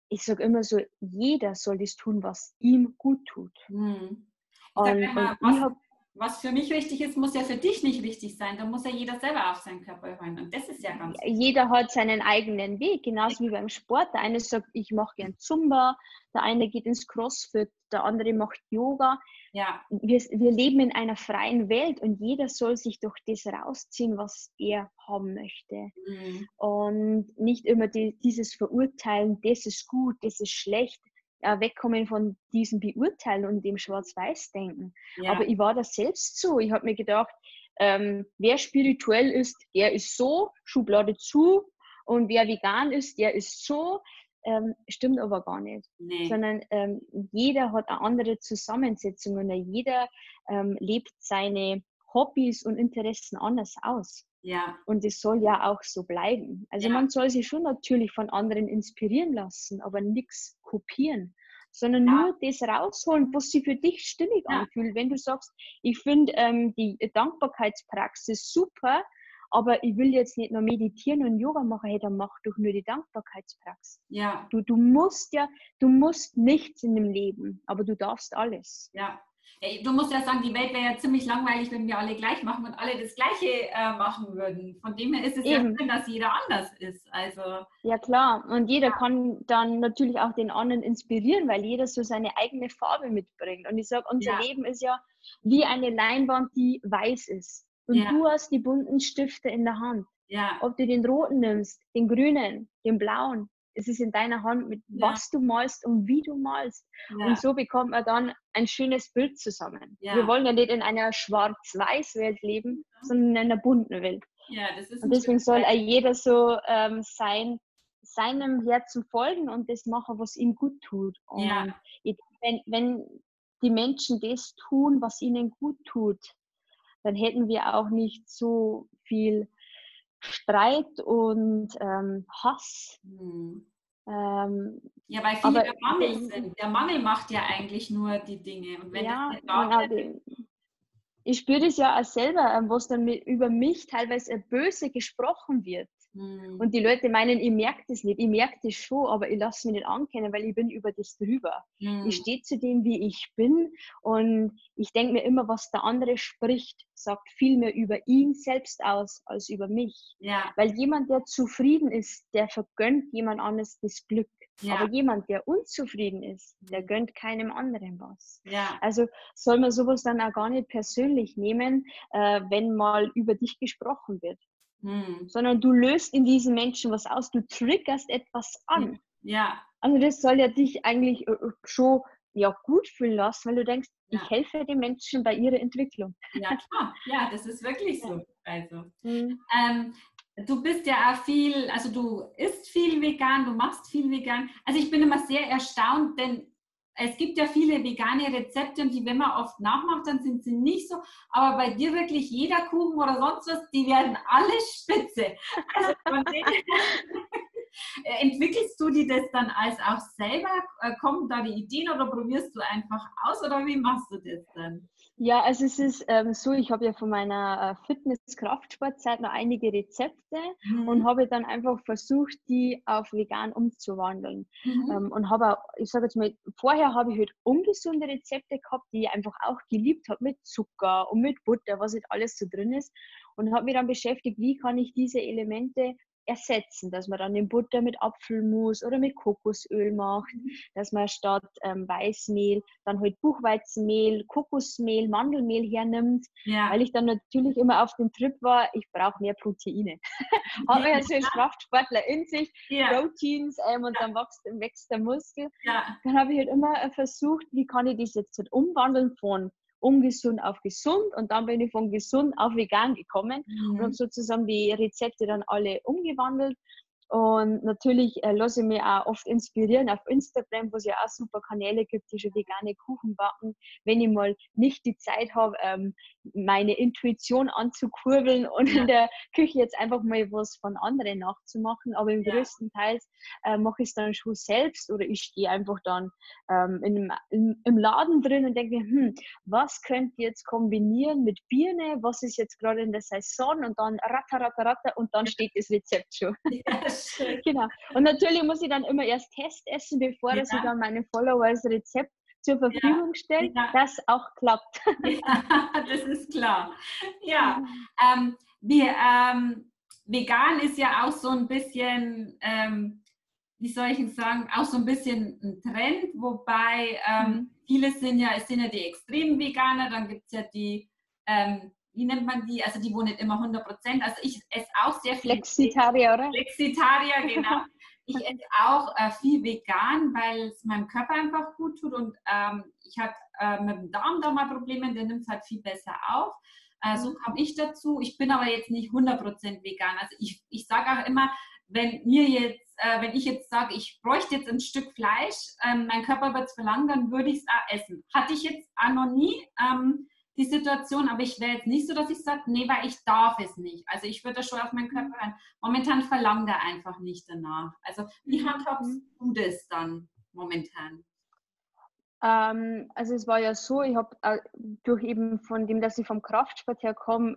Ich sage immer so, jeder soll das tun, was ihm gut tut. Hm. Und, und immer, ich was, was für mich wichtig ist, muss ja für dich nicht wichtig sein. Da muss ja jeder selber auf seinen Körper hören. Und das ist ja ganz jeder hat seinen eigenen Weg, genauso wie beim Sport. Der eine sagt, ich mache gern Zumba, der eine geht ins Crossfit, der andere macht Yoga. Ja, Wir, wir leben in einer freien Welt und jeder soll sich doch das rausziehen, was er haben möchte. hm. Und nicht immer die, dieses Verurteilen, das ist gut, das ist schlecht. Ja, wegkommen von diesem Beurteilen und dem Schwarz-Weiß-Denken. ja. Aber ich war da selbst so. Ich habe mir gedacht, ähm, wer spirituell ist, der ist so, Schublade zu. Und wer vegan ist, der ist so. Ähm, stimmt aber gar nicht. nee. Sondern ähm, jeder hat eine andere Zusammensetzung und jeder ähm, lebt seine Hobbys und Interessen anders aus. ja, Und es soll ja auch so bleiben. Also Ja. man soll sich schon natürlich von anderen inspirieren lassen, aber nichts kopieren, sondern Ja. nur das rausholen, was sich für dich stimmig Ja. anfühlt. Wenn du sagst, ich finde ähm, die Dankbarkeitspraxis super, aber ich will jetzt nicht nur meditieren und Yoga machen, hey, dann mach doch nur die Dankbarkeitspraxis. ja, Du, du musst ja, du musst nichts in dem Leben, aber du darfst alles. ja. Ja, Du musst ja sagen, die Welt wäre ja ziemlich langweilig, wenn wir alle gleich machen und alle das Gleiche äh, machen würden. Von dem her ist es Eben. ja schön, dass jeder anders ist. Also, Ja klar, und jeder kann dann natürlich auch den anderen inspirieren, weil jeder so seine eigene Farbe mitbringt. Und ich sage, unser Ja. Leben ist ja wie eine Leinwand, die weiß ist. Und Ja. du hast die bunten Stifte in der Hand. ja, Ob du den roten nimmst, den grünen, den blauen, es ist in deiner Hand, mit Ja. was du malst und wie du malst. ja, Und so bekommt man dann ein schönes Bild zusammen. Ja. Wir wollen ja nicht in einer Schwarz-Weiß-Welt leben, sondern in einer bunten Welt. Und deswegen soll auch jeder so ähm, sein, seinem Herzen folgen und das machen, was ihm gut tut. Und wenn, wenn die Menschen das tun, was ihnen gut tut, dann hätten wir auch nicht so viel Streit und ähm, Hass. Hm. Ähm, Ja, weil viele Aber der Mangel sind. Der Mangel macht ja eigentlich nur die Dinge. Und wenn ja, das ich spüre das ja auch selber, ähm, was dann mit, über mich teilweise böse gesprochen wird. Hm, Und die Leute meinen, ich merke das nicht. Ich merke das schon, aber ich lasse mich nicht ankennen, weil ich bin über das drüber. hm, Ich stehe zu dem, wie ich bin. Und ich denke mir immer, was der andere spricht, sagt viel mehr über ihn selbst aus als über mich. ja, Weil jemand, der zufrieden ist, der vergönnt jemand anderes das Glück. ja, Aber jemand, der unzufrieden ist, der Mhm. gönnt keinem anderen was. ja, Also soll man sowas dann auch gar nicht persönlich nehmen, äh, wenn mal über dich gesprochen wird hm, sondern du löst in diesen Menschen was aus, du triggerst etwas an. ja, Also das soll ja dich eigentlich äh, äh, schon ja, gut fühlen lassen, weil du denkst, Ja. ich helfe den Menschen bei ihrer Entwicklung. ja, klar. Ja, das ist wirklich so. Also. Mhm. Ähm, du bist ja auch viel, also du isst viel vegan, du machst viel vegan. Also ich bin immer sehr erstaunt, denn es gibt ja viele vegane Rezepte und die, wenn man oft nachmacht, dann sind sie nicht so. Aber bei dir wirklich jeder Kuchen oder sonst was, die werden alle spitze. Also her, entwickelst du die das dann als auch selber? Äh, Kommen da die Ideen oder probierst du einfach aus oder wie machst du das dann? Ja, also es ist ähm, so, ich habe ja von meiner äh, Fitness-Kraftsportzeit noch einige Rezepte und habe dann einfach versucht, die auf vegan umzuwandeln. Mhm. Ähm, und habe auch, ich sage jetzt mal, vorher habe ich halt ungesunde Rezepte gehabt, die ich einfach auch geliebt habe mit Zucker und mit Butter, was halt alles so drin ist. Und habe mich dann beschäftigt, wie kann ich diese Elemente ersetzen, dass man dann den Butter mit Apfelmus oder mit Kokosöl macht, dass man statt ähm, Weißmehl dann halt Buchweizenmehl, Kokosmehl, Mandelmehl hernimmt, ja. weil ich dann natürlich immer auf dem Trip war, ich brauche mehr Proteine. Man ja so als Kraftsportler in sich, ja, Proteins ähm, und dann wächst, wächst der Muskel. ja, Dann habe ich halt immer äh, versucht, wie kann ich das jetzt halt umwandeln von ungesund auf gesund und dann bin ich von gesund auf vegan gekommen und habe Mhm. sozusagen die Rezepte dann alle umgewandelt Und natürlich äh, lasse ich mich auch oft inspirieren auf Instagram, wo es ja auch super Kanäle gibt, die schon vegane Kuchen backen. Wenn ich mal nicht die Zeit habe, ähm, meine Intuition anzukurbeln und in der Küche jetzt einfach mal was von anderen nachzumachen. Aber im ja. größten Teil äh, mache ich es dann schon selbst oder ich stehe einfach dann ähm, in, in, im Laden drin und denke, hm, was könnt ihr jetzt kombinieren mit Birne? Was ist jetzt gerade in der Saison? Und dann ratter, ratter, ratter und dann steht das Rezept schon. Ja, genau. Und natürlich muss ich dann immer erst Test essen, bevor ja. ich dann meinen Followers Rezept zur Verfügung ja, stelle, ja. das auch klappt. Ja, das ist klar. Ja, ähm, wir, ähm, vegan ist ja auch so ein bisschen, ähm, wie soll ich sagen, auch so ein bisschen ein Trend, wobei ähm, mhm. viele sind ja, es sind ja die extremen Veganer, dann gibt es ja die ähm, wie nennt man die? Also die, wo nicht immer 100 Prozent. Also ich esse auch sehr viel. Flexitarier, oder? Flexitarier, genau. Ich esse auch äh, viel vegan, weil es meinem Körper einfach gut tut und ähm, ich habe äh, mit dem Darm da mal Probleme, der nimmt es halt viel besser auf. Äh, so mhm. komme ich dazu. Ich bin aber jetzt nicht 100% vegan. Also ich, ich sage auch immer, wenn mir jetzt, äh, wenn ich jetzt sage, ich bräuchte jetzt ein Stück Fleisch, ähm, mein Körper wird es verlangen, dann würde ich es auch essen. Hatte ich jetzt auch noch nie. Ähm, die Situation, aber ich wäre jetzt nicht so, dass ich sage, nee, weil ich darf es nicht. Also ich würde schon auf meinen Körper hören. Momentan verlangt er einfach nicht danach. Also wie mhm. handhabst du das dann momentan? Ähm, also es war ja so, ich habe äh, durch eben von dem, dass ich vom Kraftsport her komme,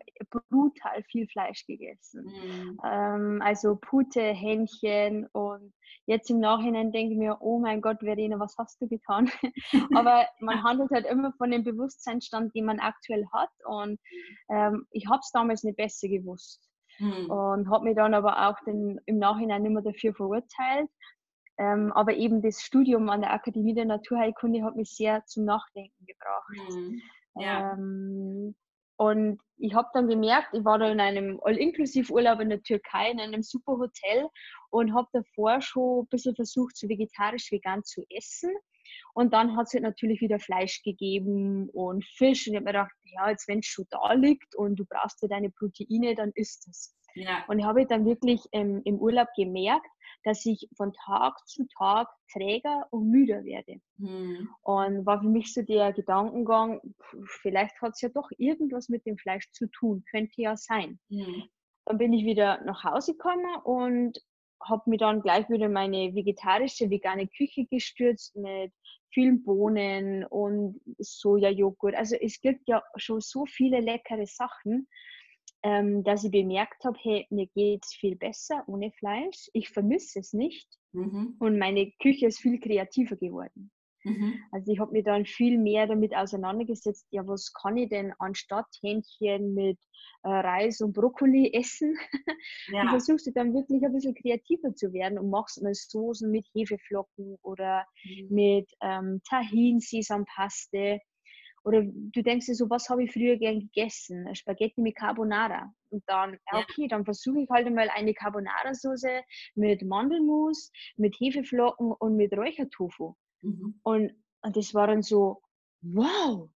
brutal viel Fleisch gegessen. Mhm. Ähm, also Pute, Hähnchen und jetzt im Nachhinein denke ich mir, oh mein Gott, Verena, was hast du getan? Aber man handelt halt immer von dem Bewusstseinsstand, den man aktuell hat und ähm, ich habe es damals nicht besser gewusst. Mhm. Und habe mich dann aber auch den, im Nachhinein immer dafür verurteilt. Ähm, aber eben das Studium an der Akademie der Naturheilkunde hat mich sehr zum Nachdenken gebracht. Mhm. Ja. Ähm, und ich habe dann gemerkt, ich war da in einem All-Inklusiv-Urlaub in der Türkei, in einem super Hotel und habe davor schon ein bisschen versucht, so vegetarisch-vegan zu essen. Und dann hat es halt natürlich wieder Fleisch gegeben und Fisch. Und ich habe mir gedacht, ja, jetzt wenn es schon da liegt und du brauchst ja deine Proteine, dann isst es. Ja. Und ich habe dann wirklich ähm, im Urlaub gemerkt, dass ich von Tag zu Tag träger und müder werde. Mhm. Und war für mich so der Gedankengang, vielleicht hat es ja doch irgendwas mit dem Fleisch zu tun, könnte ja sein. Mhm. Dann bin ich wieder nach Hause gekommen und habe mir dann gleich wieder meine vegetarische, vegane Küche gestürzt mit vielen Bohnen und Sojajoghurt. Also es gibt ja schon so viele leckere Sachen ähm, dass ich bemerkt habe, hey, mir geht es viel besser ohne Fleisch. Ich vermisse es nicht. Mhm. Und meine Küche ist viel kreativer geworden. Mhm. Also ich habe mir dann viel mehr damit auseinandergesetzt, ja, was kann ich denn anstatt Hähnchen mit äh, Reis und Brokkoli essen? Ja. Und versuchst du dann wirklich ein bisschen kreativer zu werden und machst mal Soßen mit Hefeflocken oder mhm. mit ähm, Tahin, Sesampaste oder du denkst dir so, was habe ich früher gern gegessen? Spaghetti mit Carbonara. Und dann, okay, dann versuche ich halt einmal eine Carbonara-Soße mit Mandelmus, mit Hefeflocken und mit Räuchertofu. Mhm. Und, und das war dann so, wow,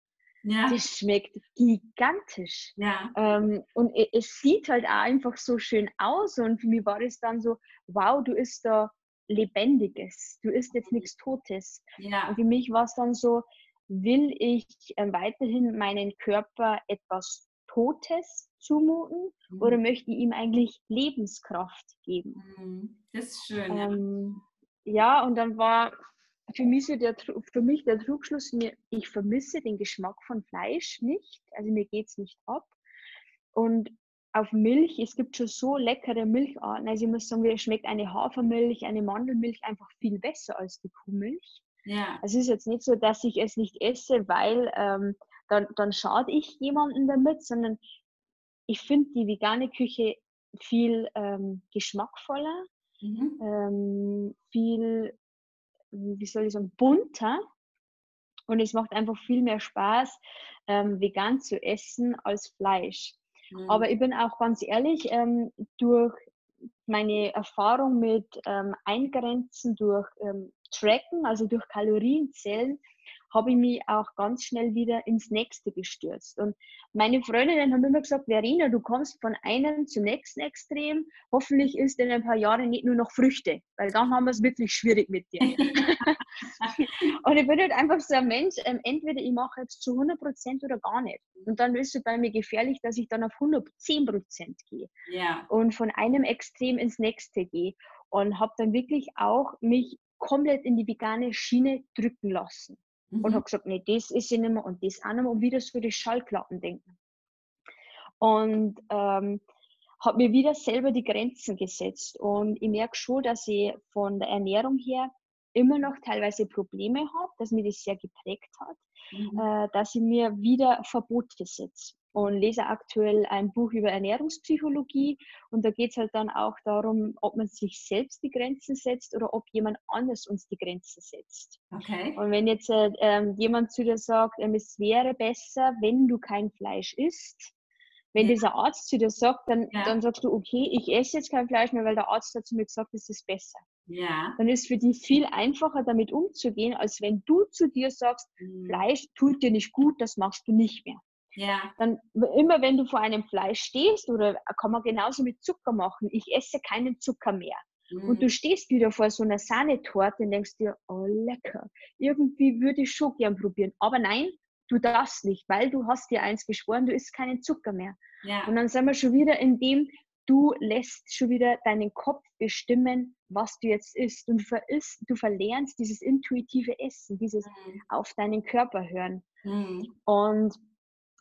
ja. das schmeckt gigantisch. Ja. Ähm, und es sieht halt auch einfach so schön aus. Und für mich war das dann so, wow, du isst da Lebendiges. Du isst jetzt nichts Totes. Ja. Und für mich war es dann so, will ich äh, weiterhin meinen Körper etwas Totes zumuten mhm. oder möchte ich ihm eigentlich Lebenskraft geben? Mhm. Das ist schön. Ähm, ja. und dann war für mich, so der, für mich der Trugschluss, ich vermisse den Geschmack von Fleisch nicht, also mir geht es nicht ab. Und auf Milch, es gibt schon so leckere Milcharten. Also ich muss sagen, mir schmeckt eine Hafermilch, eine Mandelmilch einfach viel besser als die Kuhmilch. Ja. Es ist jetzt nicht so, dass ich es nicht esse, weil ähm, dann, dann schade ich jemanden damit, sondern ich finde die vegane Küche viel ähm, geschmackvoller, mhm. ähm, viel, wie soll ich sagen, bunter. Und es macht einfach viel mehr Spaß, ähm, vegan zu essen als Fleisch. Mhm. Aber ich bin auch ganz ehrlich, ähm, durch meine Erfahrung mit ähm, Eingrenzen durch Tracken, also durch Kalorienzellen, habe ich mich auch ganz schnell wieder ins nächste gestürzt. Und meine Freundinnen haben immer gesagt, Verena, du kommst von einem zum nächsten Extrem. Hoffentlich ist in ein paar Jahren nicht nur noch Früchte, weil dann haben wir es wirklich schwierig mit dir. und ich bin halt einfach so ein Mensch, ähm, entweder ich mache jetzt zu 100 Prozent oder gar nicht. Und dann ist es bei mir gefährlich, dass ich dann auf 110 Prozent gehe. Ja. Und von einem Extrem ins nächste gehe. Und habe dann wirklich auch mich komplett in die vegane Schiene drücken lassen. Mhm. Und habe gesagt, nee, das ist ja nicht mehr und das auch nicht mehr und wieder so die Schallklappen denken. Und ähm, habe mir wieder selber die Grenzen gesetzt. Und ich merke schon, dass ich von der Ernährung her immer noch teilweise Probleme habe, dass mir das sehr geprägt hat, mhm. äh, dass ich mir wieder Verbote setze und lese aktuell ein Buch über Ernährungspsychologie und da geht es halt dann auch darum, ob man sich selbst die Grenzen setzt oder ob jemand anders uns die Grenzen setzt. Okay. Und wenn jetzt äh, ähm, jemand zu dir sagt, ähm, es wäre besser, wenn du kein Fleisch isst, wenn ja. dieser Arzt zu dir sagt, dann, ja. dann sagst du, okay, ich esse jetzt kein Fleisch mehr, weil der Arzt hat zu mir gesagt, es ist besser. Ja. Dann ist für dich viel einfacher, damit umzugehen, als wenn du zu dir sagst, mhm. Fleisch tut dir nicht gut, das machst du nicht mehr. Ja. Dann immer wenn du vor einem Fleisch stehst, oder kann man genauso mit Zucker machen, ich esse keinen Zucker mehr. Mhm. Und du stehst wieder vor so einer Sahnetorte und denkst dir, oh lecker, irgendwie würde ich schon gern probieren. Aber nein, du darfst nicht, weil du hast dir eins geschworen, du isst keinen Zucker mehr. Ja. Und dann sind wir schon wieder in dem, du lässt schon wieder deinen Kopf bestimmen, was du jetzt isst. Und du, verisst, du verlernst dieses intuitive Essen, dieses mhm. auf deinen Körper hören. Mhm. Und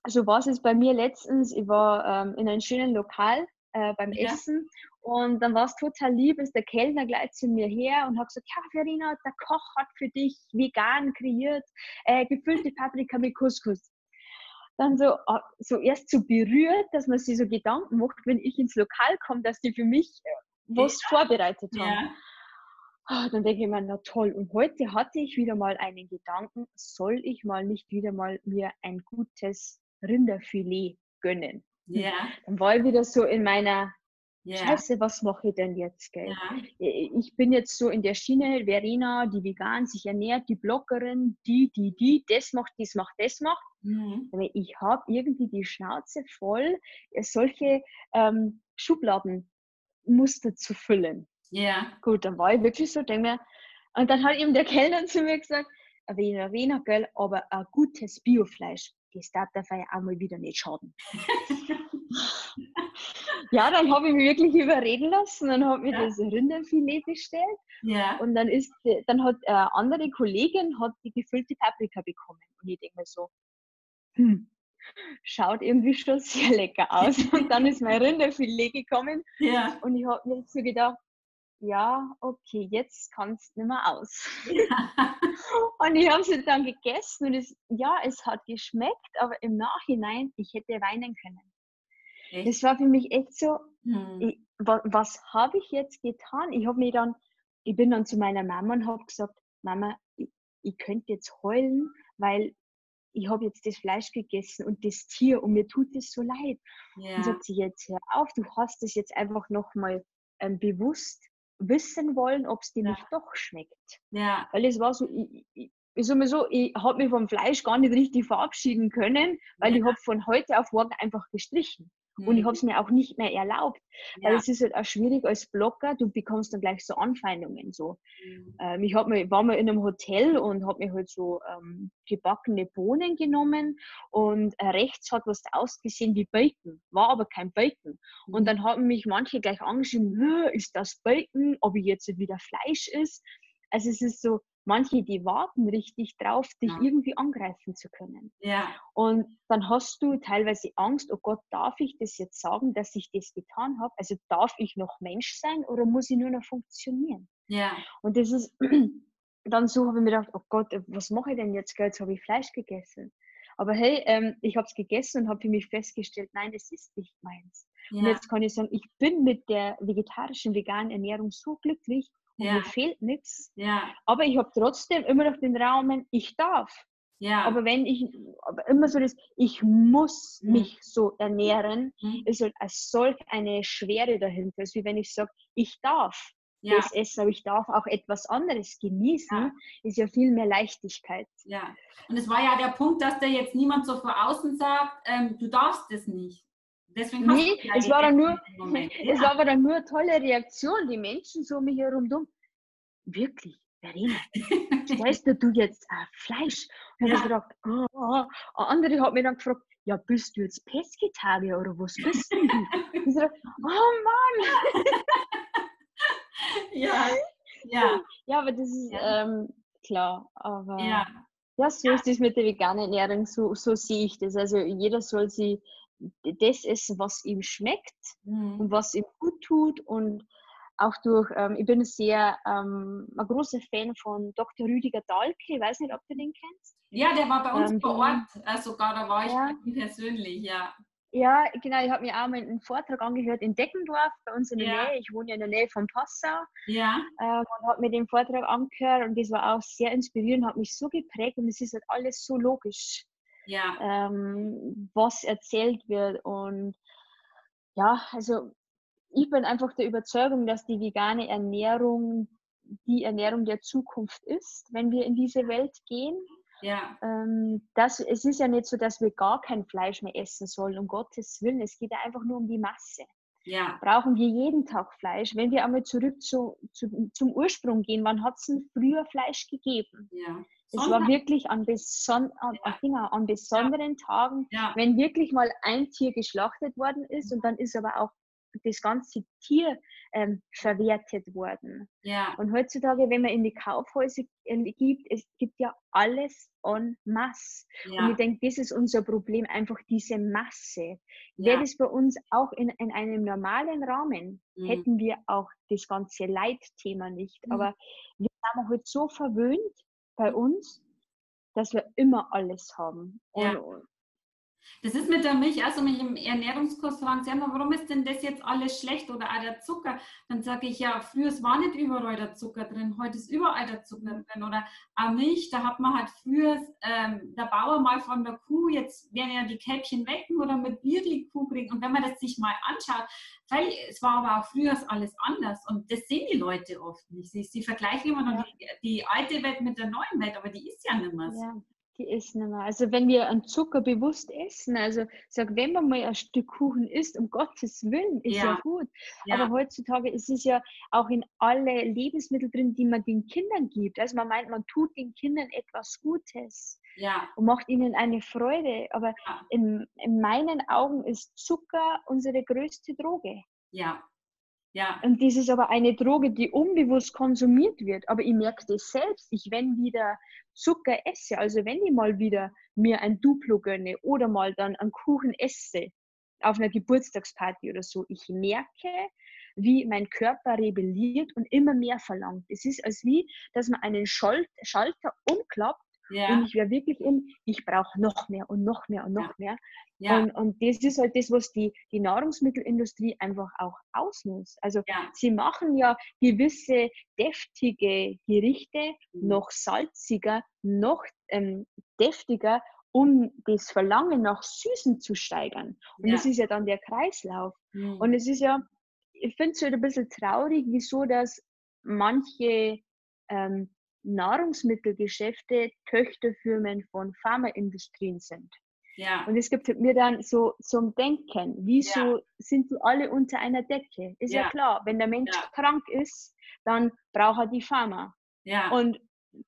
so war es bei mir letztens. Ich war ähm, in einem schönen Lokal äh, beim ja. Essen und dann war es total lieb, ist der Kellner gleich zu mir her und hat gesagt, ja Verena, der Koch hat für dich vegan kreiert, äh, gefüllte Paprika mit Couscous. Dann so, äh, so erst so berührt, dass man sich so Gedanken macht, wenn ich ins Lokal komme, dass die für mich äh, was ja. vorbereitet haben. Ja. Oh, dann denke ich mir, na toll. Und heute hatte ich wieder mal einen Gedanken, soll ich mal nicht wieder mal mir ein gutes Rinderfilet gönnen. Ja. Dann war ich wieder so in meiner ja. Scheiße, was mache ich denn jetzt, gell? Ja. Ich bin jetzt so in der Schiene, Verena, die vegan sich ernährt, die Bloggerin, die, die, die, das macht, das macht, das macht. Mhm. Ich habe irgendwie die Schnauze voll, solche ähm, Schubladenmuster zu füllen. Ja. Gut, dann war ich wirklich so, denke mir, und dann hat eben der Kellner zu mir gesagt, Verena, Verena, gell, aber ein gutes Biofleisch, das darf dabei auch mal wieder nicht schaden. ja, dann habe ich mich wirklich überreden lassen und habe mir ja. das Rinderfilet bestellt. Ja. Und dann ist, dann hat eine andere Kollegin hat die gefüllte Paprika bekommen. Und ich denke mir so, hm, schaut irgendwie schon sehr lecker aus. Und dann ist mein Rinderfilet gekommen. Ja. Und ich habe mir so gedacht, ja, okay, jetzt kannst du nicht mehr aus. Ja. und ich habe sie dann gegessen und es, ja, es hat geschmeckt, aber im Nachhinein, ich hätte weinen können. Echt? Das war für mich echt so, hm. ich, was, was habe ich jetzt getan? Ich habe mir dann, ich bin dann zu meiner Mama und habe gesagt, Mama, ich, ich könnte jetzt heulen, weil ich habe jetzt das Fleisch gegessen und das Tier und mir tut es so leid. Ja. Und sagt sie jetzt, hör auf, du hast es jetzt einfach nochmal ähm, bewusst wissen wollen, ob es dir ja. nicht doch schmeckt. Ja. Weil es war so, ich, ich, ich sag mal so, ich habe mich vom Fleisch gar nicht richtig verabschieden können, weil ja. ich habe von heute auf morgen einfach gestrichen. Mhm. Und ich mhm. habe es mir auch nicht mehr erlaubt. Ja. Weil es ist halt auch schwierig als Blogger, du bekommst dann gleich so Anfeindungen. So. Mhm. Ähm, ich hab mir, war mal in einem Hotel und habe mir halt so ähm, gebackene Bohnen genommen und äh, rechts hat was ausgesehen wie Bacon, war aber kein Bacon. Mhm. Und dann haben mich manche gleich angeschrieben, ist das Bacon, ob ich jetzt wieder Fleisch ist. Also es ist so, manche, die warten richtig drauf, dich ja. irgendwie angreifen zu können. Ja. Und dann hast du teilweise Angst, oh Gott, darf ich das jetzt sagen, dass ich das getan habe? Also darf ich noch Mensch sein oder muss ich nur noch funktionieren? Ja. Und das ist, dann so habe ich mir gedacht, oh Gott, was mache ich denn jetzt? Jetzt habe ich Fleisch gegessen. Aber hey, ähm, ich habe es gegessen und habe für mich festgestellt, nein, das ist nicht meins. Ja. Und jetzt kann ich sagen, ich bin mit der vegetarischen, veganen Ernährung so glücklich, ja. mir fehlt nichts. Ja. Aber ich habe trotzdem immer noch den Raum, ich darf. Ja. Aber wenn ich, aber immer so das, ich muss mhm. mich so ernähren, mhm. ist halt als solch eine Schwere dahinter. Es ist wie wenn ich sage, ich darf. ja. das essen, aber ich darf auch etwas anderes genießen, ja. ist ja viel mehr Leichtigkeit. Ja, und es war ja der Punkt, dass da jetzt niemand so vor außen sagt, ähm, du darfst es nicht. Deswegen nee, es war, dann nur, es war aber dann nur eine tolle Reaktion. Die Menschen so mich herum dumm. Wirklich, Verena, stellst du jetzt äh, Fleisch? Und ja. ich gedacht, oh, oh. Eine andere hat mich dann gefragt, ja, bist du jetzt Pesketarier oder was bist du? ich so, oh Mann! ja, ja. Ja, aber das ist ähm, klar. Aber ja. ja, so ist es mit der veganen Ernährung, so, so sehe ich das. Also jeder soll sie das essen, was ihm schmeckt mhm. und was ihm gut tut und auch durch, ähm, ich bin sehr ähm, ein großer Fan von Dr. Rüdiger Dahlke, ich weiß nicht, ob du den kennst. Ja, der war bei uns ähm, vor Ort, also sogar da war ich ja. persönlich, ja. Ja, genau, ich habe mir auch mal einen Vortrag angehört in Deckendorf, bei uns in der ja. Nähe. Ich wohne ja in der Nähe von Passau. Ja. Ähm, und habe mir den Vortrag angehört und das war auch sehr inspirierend, hat mich so geprägt und es ist halt alles so logisch, ja. ähm, was erzählt wird. Und ja, also ich bin einfach der Überzeugung, dass die vegane Ernährung die Ernährung der Zukunft ist, wenn wir in diese Welt gehen. Ja. Ähm, das, es ist ja nicht so, dass wir gar kein Fleisch mehr essen sollen, um Gottes Willen. Es geht ja einfach nur um die Masse. Ja. Brauchen wir jeden Tag Fleisch? Wenn wir einmal zurück zu, zu, zum Ursprung gehen, wann hat es früher Fleisch gegeben? Ja. Es war wirklich an, beson an, ja. genau, an besonderen. Tagen, wenn wirklich mal ein Tier geschlachtet worden ist und dann ist aber auch das ganze Tier ähm, verwertet worden. Ja. Und heutzutage, wenn man in die Kaufhäuser äh, gibt, es gibt ja alles en masse. Ja. Und ich denke, das ist unser Problem, einfach diese Masse. Ja. Wäre das bei uns auch in, in einem normalen Rahmen, mhm. hätten wir auch das ganze Leitthema nicht. Mhm. Aber wir sind halt so verwöhnt bei uns, dass wir immer alles haben. Ja. Und, das ist mit der Milch, also mich im Ernährungskurs fragen sie immer, warum ist denn das jetzt alles schlecht oder auch der Zucker? Dann sage ich ja, früher war nicht überall der Zucker drin, heute ist überall der Zucker drin. Oder auch Milch, da hat man halt früher ähm, der Bauer mal von der Kuh, jetzt werden ja die Kälbchen wecken oder mit Bier die Kuh kriegen. Und wenn man das sich mal anschaut, weil es war aber auch früher alles anders und das sehen die Leute oft nicht. Sie, sie vergleichen immer noch die, die, alte Welt mit der neuen Welt, aber die ist ja nicht mehr so. Ja. Die essen mehr. Also wenn wir an Zucker bewusst essen, also sag, wenn man mal ein Stück Kuchen isst, um Gottes Willen, ist ja, ja gut. Ja. Aber heutzutage ist es ja auch in alle Lebensmittel drin, die man den Kindern gibt. Also man meint, man tut den Kindern etwas Gutes ja. und macht ihnen eine Freude. Aber in, in meinen Augen ist Zucker unsere größte Droge. Ja, ja. Und das ist aber eine Droge, die unbewusst konsumiert wird. Aber ich merke das selbst. Ich, wenn wieder Zucker esse, also wenn ich mal wieder mir ein Duplo gönne oder mal dann einen Kuchen esse auf einer Geburtstagsparty oder so, ich merke, wie mein Körper rebelliert und immer mehr verlangt. Es ist als wie, dass man einen Schalter umklappt ja. Und ich wäre wirklich in, ich brauche noch mehr und noch mehr und noch mehr. Ja. Und, und das ist halt das, was die, die Nahrungsmittelindustrie einfach auch ausnutzt. Also ja. sie machen ja gewisse deftige Gerichte mhm. noch salziger, noch ähm, deftiger, um das Verlangen nach Süßen zu steigern. Und das ist ja dann der Kreislauf. Mhm. Und es ist ja, ich finde es halt ein bisschen traurig, wieso dass manche ähm, Nahrungsmittelgeschäfte Töchterfirmen von Pharmaindustrien sind. Ja. Und es gibt mir dann so zum Denken, wieso ja. sind die alle unter einer Decke? Ist ja, ja klar, wenn der Mensch krank ist, dann braucht er die Pharma. Ja. Und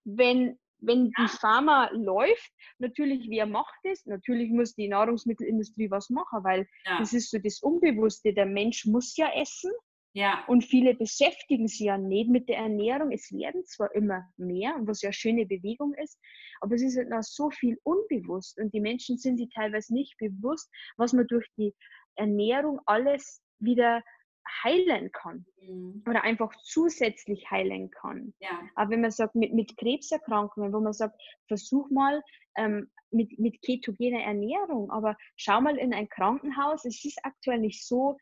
wenn, wenn die Pharma läuft, natürlich, wer macht es? Natürlich muss die Nahrungsmittelindustrie was machen, weil das ist so das Unbewusste. Der Mensch muss ja essen. Ja. Und viele beschäftigen sich ja nicht mit der Ernährung. Es werden zwar immer mehr, was ja eine schöne Bewegung ist, aber es ist halt noch so viel unbewusst und die Menschen sind sich teilweise nicht bewusst, was man durch die Ernährung alles wieder heilen kann mhm. oder einfach zusätzlich heilen kann. Ja. Aber wenn man sagt, mit, mit Krebserkrankungen, wo man sagt, versuch mal ähm, mit, mit ketogener Ernährung, aber schau mal in ein Krankenhaus, es ist aktuell nicht so,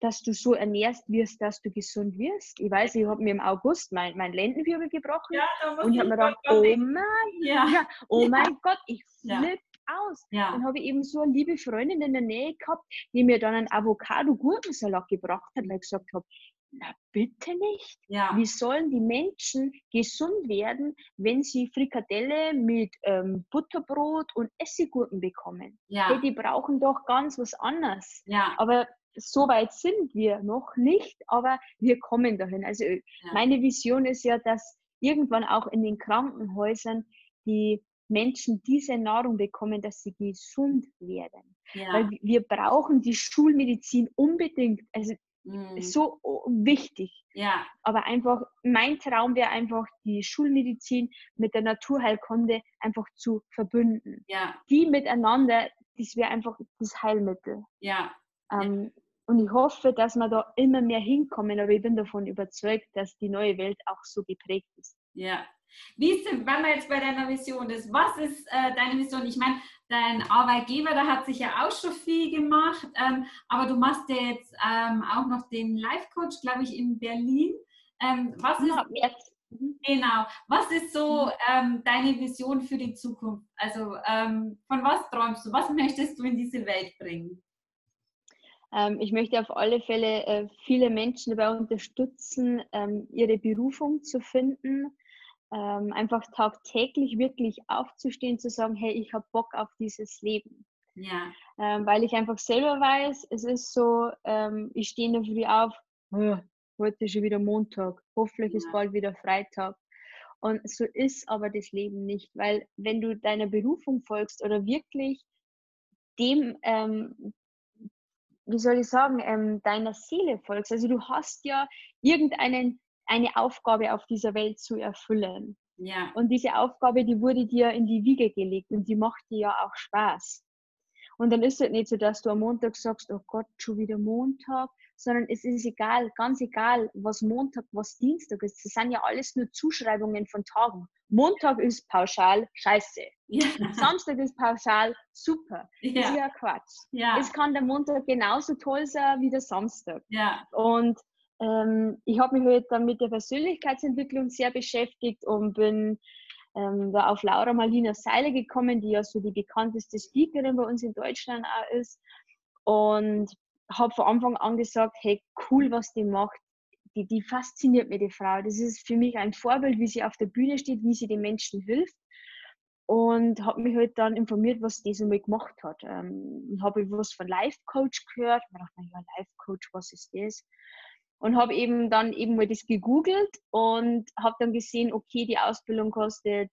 dass du so ernährst wirst, dass du gesund wirst. Ich weiß, ich habe mir im August mein, mein Lendenwirbel gebrochen ja, und ich habe mir gedacht, oh mein, ja. ja. oh mein Gott, ich flippe aus. Ja. Dann habe ich eben so eine liebe Freundin in der Nähe gehabt, die mir dann einen Avocado-Gurkensalat gebracht hat, weil ich gesagt habe, na bitte nicht. Ja. Wie sollen die Menschen gesund werden, wenn sie Frikadelle mit ähm, Butterbrot und Essiggurken bekommen? Ja. Hey, die brauchen doch ganz was anderes. Ja. Aber so weit sind wir noch nicht, aber wir kommen dahin. Also ja. meine Vision ist ja, dass irgendwann auch in den Krankenhäusern die Menschen diese Nahrung bekommen, dass sie gesund werden. Ja. Weil wir brauchen die Schulmedizin unbedingt. Also mhm. so wichtig. Ja. Aber einfach, mein Traum wäre einfach, die Schulmedizin mit der Naturheilkunde einfach zu verbünden. Ja. Die miteinander, das wäre einfach das Heilmittel. Ja. Ähm, und ich hoffe, dass wir da immer mehr hinkommen, aber ich bin davon überzeugt, dass die neue Welt auch so geprägt ist. Ja. Wie ist denn, wenn man jetzt bei deiner Vision ist, was ist äh, deine Vision? Ich meine, dein Arbeitgeber, da hat sich ja auch schon viel gemacht, ähm, aber du machst ja jetzt ähm, auch noch den Life-Coach, glaube ich, in Berlin. Ähm, was ist, jetzt. Mhm. Genau. Was ist so mhm. ähm, deine Vision für die Zukunft? Also ähm, von was träumst du? Was möchtest du in diese Welt bringen? Ähm, ich möchte auf alle Fälle äh, viele Menschen dabei unterstützen, ähm, ihre Berufung zu finden, ähm, einfach tagtäglich wirklich aufzustehen, zu sagen, hey, ich habe Bock auf dieses Leben. Ja. weil ich einfach selber weiß, es ist so, ich stehe in der Früh auf, heute ist schon wieder Montag, hoffentlich ja. ist bald wieder Freitag. Und so ist aber das Leben nicht, weil wenn du deiner Berufung folgst oder wirklich dem, ähm, wie soll ich sagen, ähm, deiner Seele folgst. Also du hast ja irgendeinen eine Aufgabe auf dieser Welt zu erfüllen. Ja. Und diese Aufgabe, die wurde dir in die Wiege gelegt und die macht dir ja auch Spaß. Und dann ist es nicht so, dass du am Montag sagst, oh Gott, schon wieder Montag, sondern es ist egal, ganz egal, was Montag, was Dienstag ist. Das sind ja alles nur Zuschreibungen von Tagen. Montag ist pauschal scheiße. Ja. Samstag ist pauschal super. Ja. Das ist ja Quatsch. Ja. Es kann der Montag genauso toll sein wie der Samstag. Ja. Und ähm, ich habe mich heute halt dann mit der Persönlichkeitsentwicklung sehr beschäftigt und bin ähm, da auf Laura Marlina Seiler gekommen, die ja so die bekannteste Speakerin bei uns in Deutschland auch ist. Und habe von Anfang an gesagt, hey, cool, was die macht. Die, die fasziniert mich, die Frau. Das ist für mich ein Vorbild, wie sie auf der Bühne steht, wie sie den Menschen hilft. Und habe mich halt dann informiert, was die so mal gemacht hat. Ähm, habe ich was von Life Coach gehört. Ich dachte, ja, Life Coach, was ist das? Und habe eben dann eben mal das gegoogelt und habe dann gesehen, okay, die Ausbildung kostet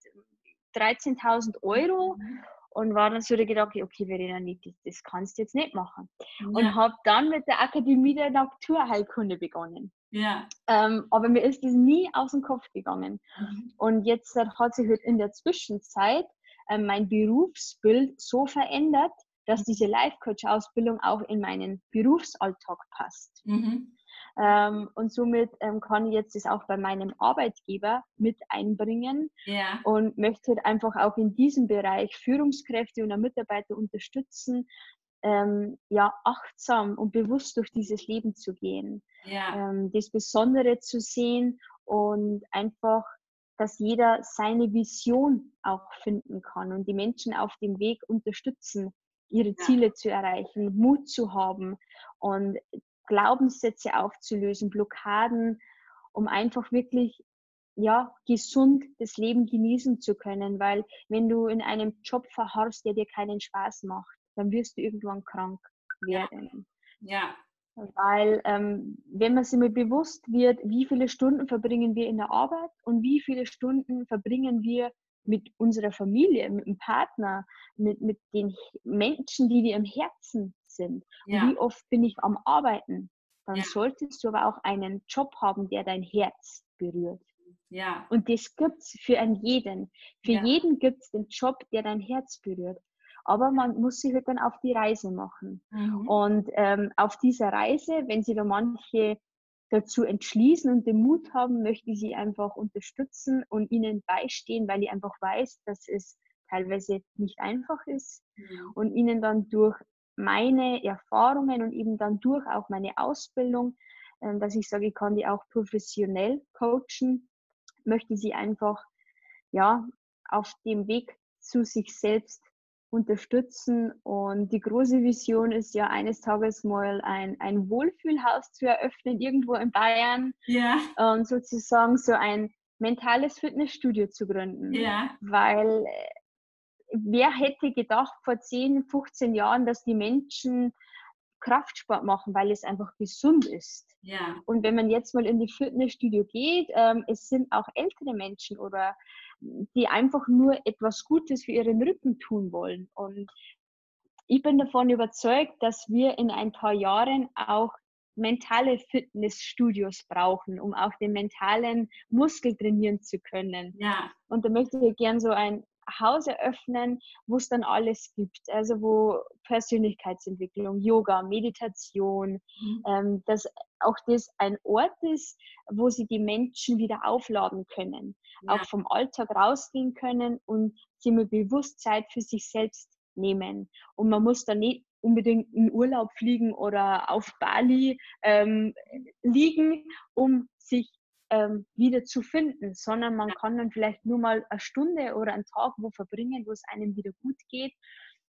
13.000 Euro. Mhm und war dann so der Gedanke, okay, Verena, das, das kannst du jetzt nicht machen. Ja. Und habe dann mit der Akademie der Naturheilkunde begonnen. Ja. Ähm, aber mir ist das nie aus dem Kopf gegangen. Mhm. Und jetzt hat sich halt in der Zwischenzeit äh, mein Berufsbild so verändert, dass diese Life-Coach-Ausbildung auch in meinen Berufsalltag passt. Mhm. Ähm, und somit ähm, kann ich jetzt das auch bei meinem Arbeitgeber mit einbringen ja. und möchte halt einfach auch in diesem Bereich Führungskräfte und Mitarbeiter unterstützen, ähm, ja, achtsam und bewusst durch dieses Leben zu gehen, ja. ähm, das Besondere zu sehen und einfach, dass jeder seine Vision auch finden kann und die Menschen auf dem Weg unterstützen, ihre ja. Ziele zu erreichen, Mut zu haben und Glaubenssätze aufzulösen, Blockaden, um einfach wirklich ja, gesund das Leben genießen zu können, weil wenn du in einem Job verharrst, der dir keinen Spaß macht, dann wirst du irgendwann krank werden. Ja. Weil ähm, wenn man sich mal bewusst wird, wie viele Stunden verbringen wir in der Arbeit und wie viele Stunden verbringen wir mit unserer Familie, mit dem Partner, mit, mit den Menschen, die wir im Herzen sind. Ja. Und wie oft bin ich am Arbeiten? Dann ja. solltest du aber auch einen Job haben, der dein Herz berührt. Ja. Und das gibt es für einen jeden. Für ja. jeden gibt es den Job, der dein Herz berührt. Aber man muss sich halt dann auf die Reise machen. Mhm. Und ähm, auf dieser Reise, wenn sich da manche dazu entschließen und den Mut haben, möchte ich sie einfach unterstützen und ihnen beistehen, weil ich einfach weiß, dass es teilweise nicht einfach ist mhm. und ihnen dann durch meine Erfahrungen und eben dann durch auch meine Ausbildung, ähm, dass ich sage, ich kann die auch professionell coachen, möchte sie einfach ja auf dem Weg zu sich selbst unterstützen. Und die große Vision ist ja eines Tages mal ein, ein Wohlfühlhaus zu eröffnen, irgendwo in Bayern. Ja. Und sozusagen so ein mentales Fitnessstudio zu gründen. Ja. Weil äh, wer hätte gedacht vor 10, 15 Jahren, dass die Menschen Kraftsport machen, weil es einfach gesund ist. Ja. Und wenn man jetzt mal in die Fitnessstudio geht, ähm, es sind auch ältere Menschen oder die einfach nur etwas Gutes für ihren Rücken tun wollen. Und ich bin davon überzeugt, dass wir in ein paar Jahren auch mentale Fitnessstudios brauchen, um auch den mentalen Muskel trainieren zu können. Ja. Und da möchte ich gerne so ein Haus eröffnen, wo es dann alles gibt. Also wo Persönlichkeitsentwicklung, Yoga, Meditation, mhm. ähm, dass auch das ein Ort ist, wo sie die Menschen wieder aufladen können, ja. auch vom Alltag rausgehen können und sie mir bewusst Zeit für sich selbst nehmen. Und man muss da nicht unbedingt in Urlaub fliegen oder auf Bali ähm, liegen, um sich ähm, wieder zu finden, sondern man kann dann vielleicht nur mal eine Stunde oder einen Tag wo verbringen, wo es einem wieder gut geht.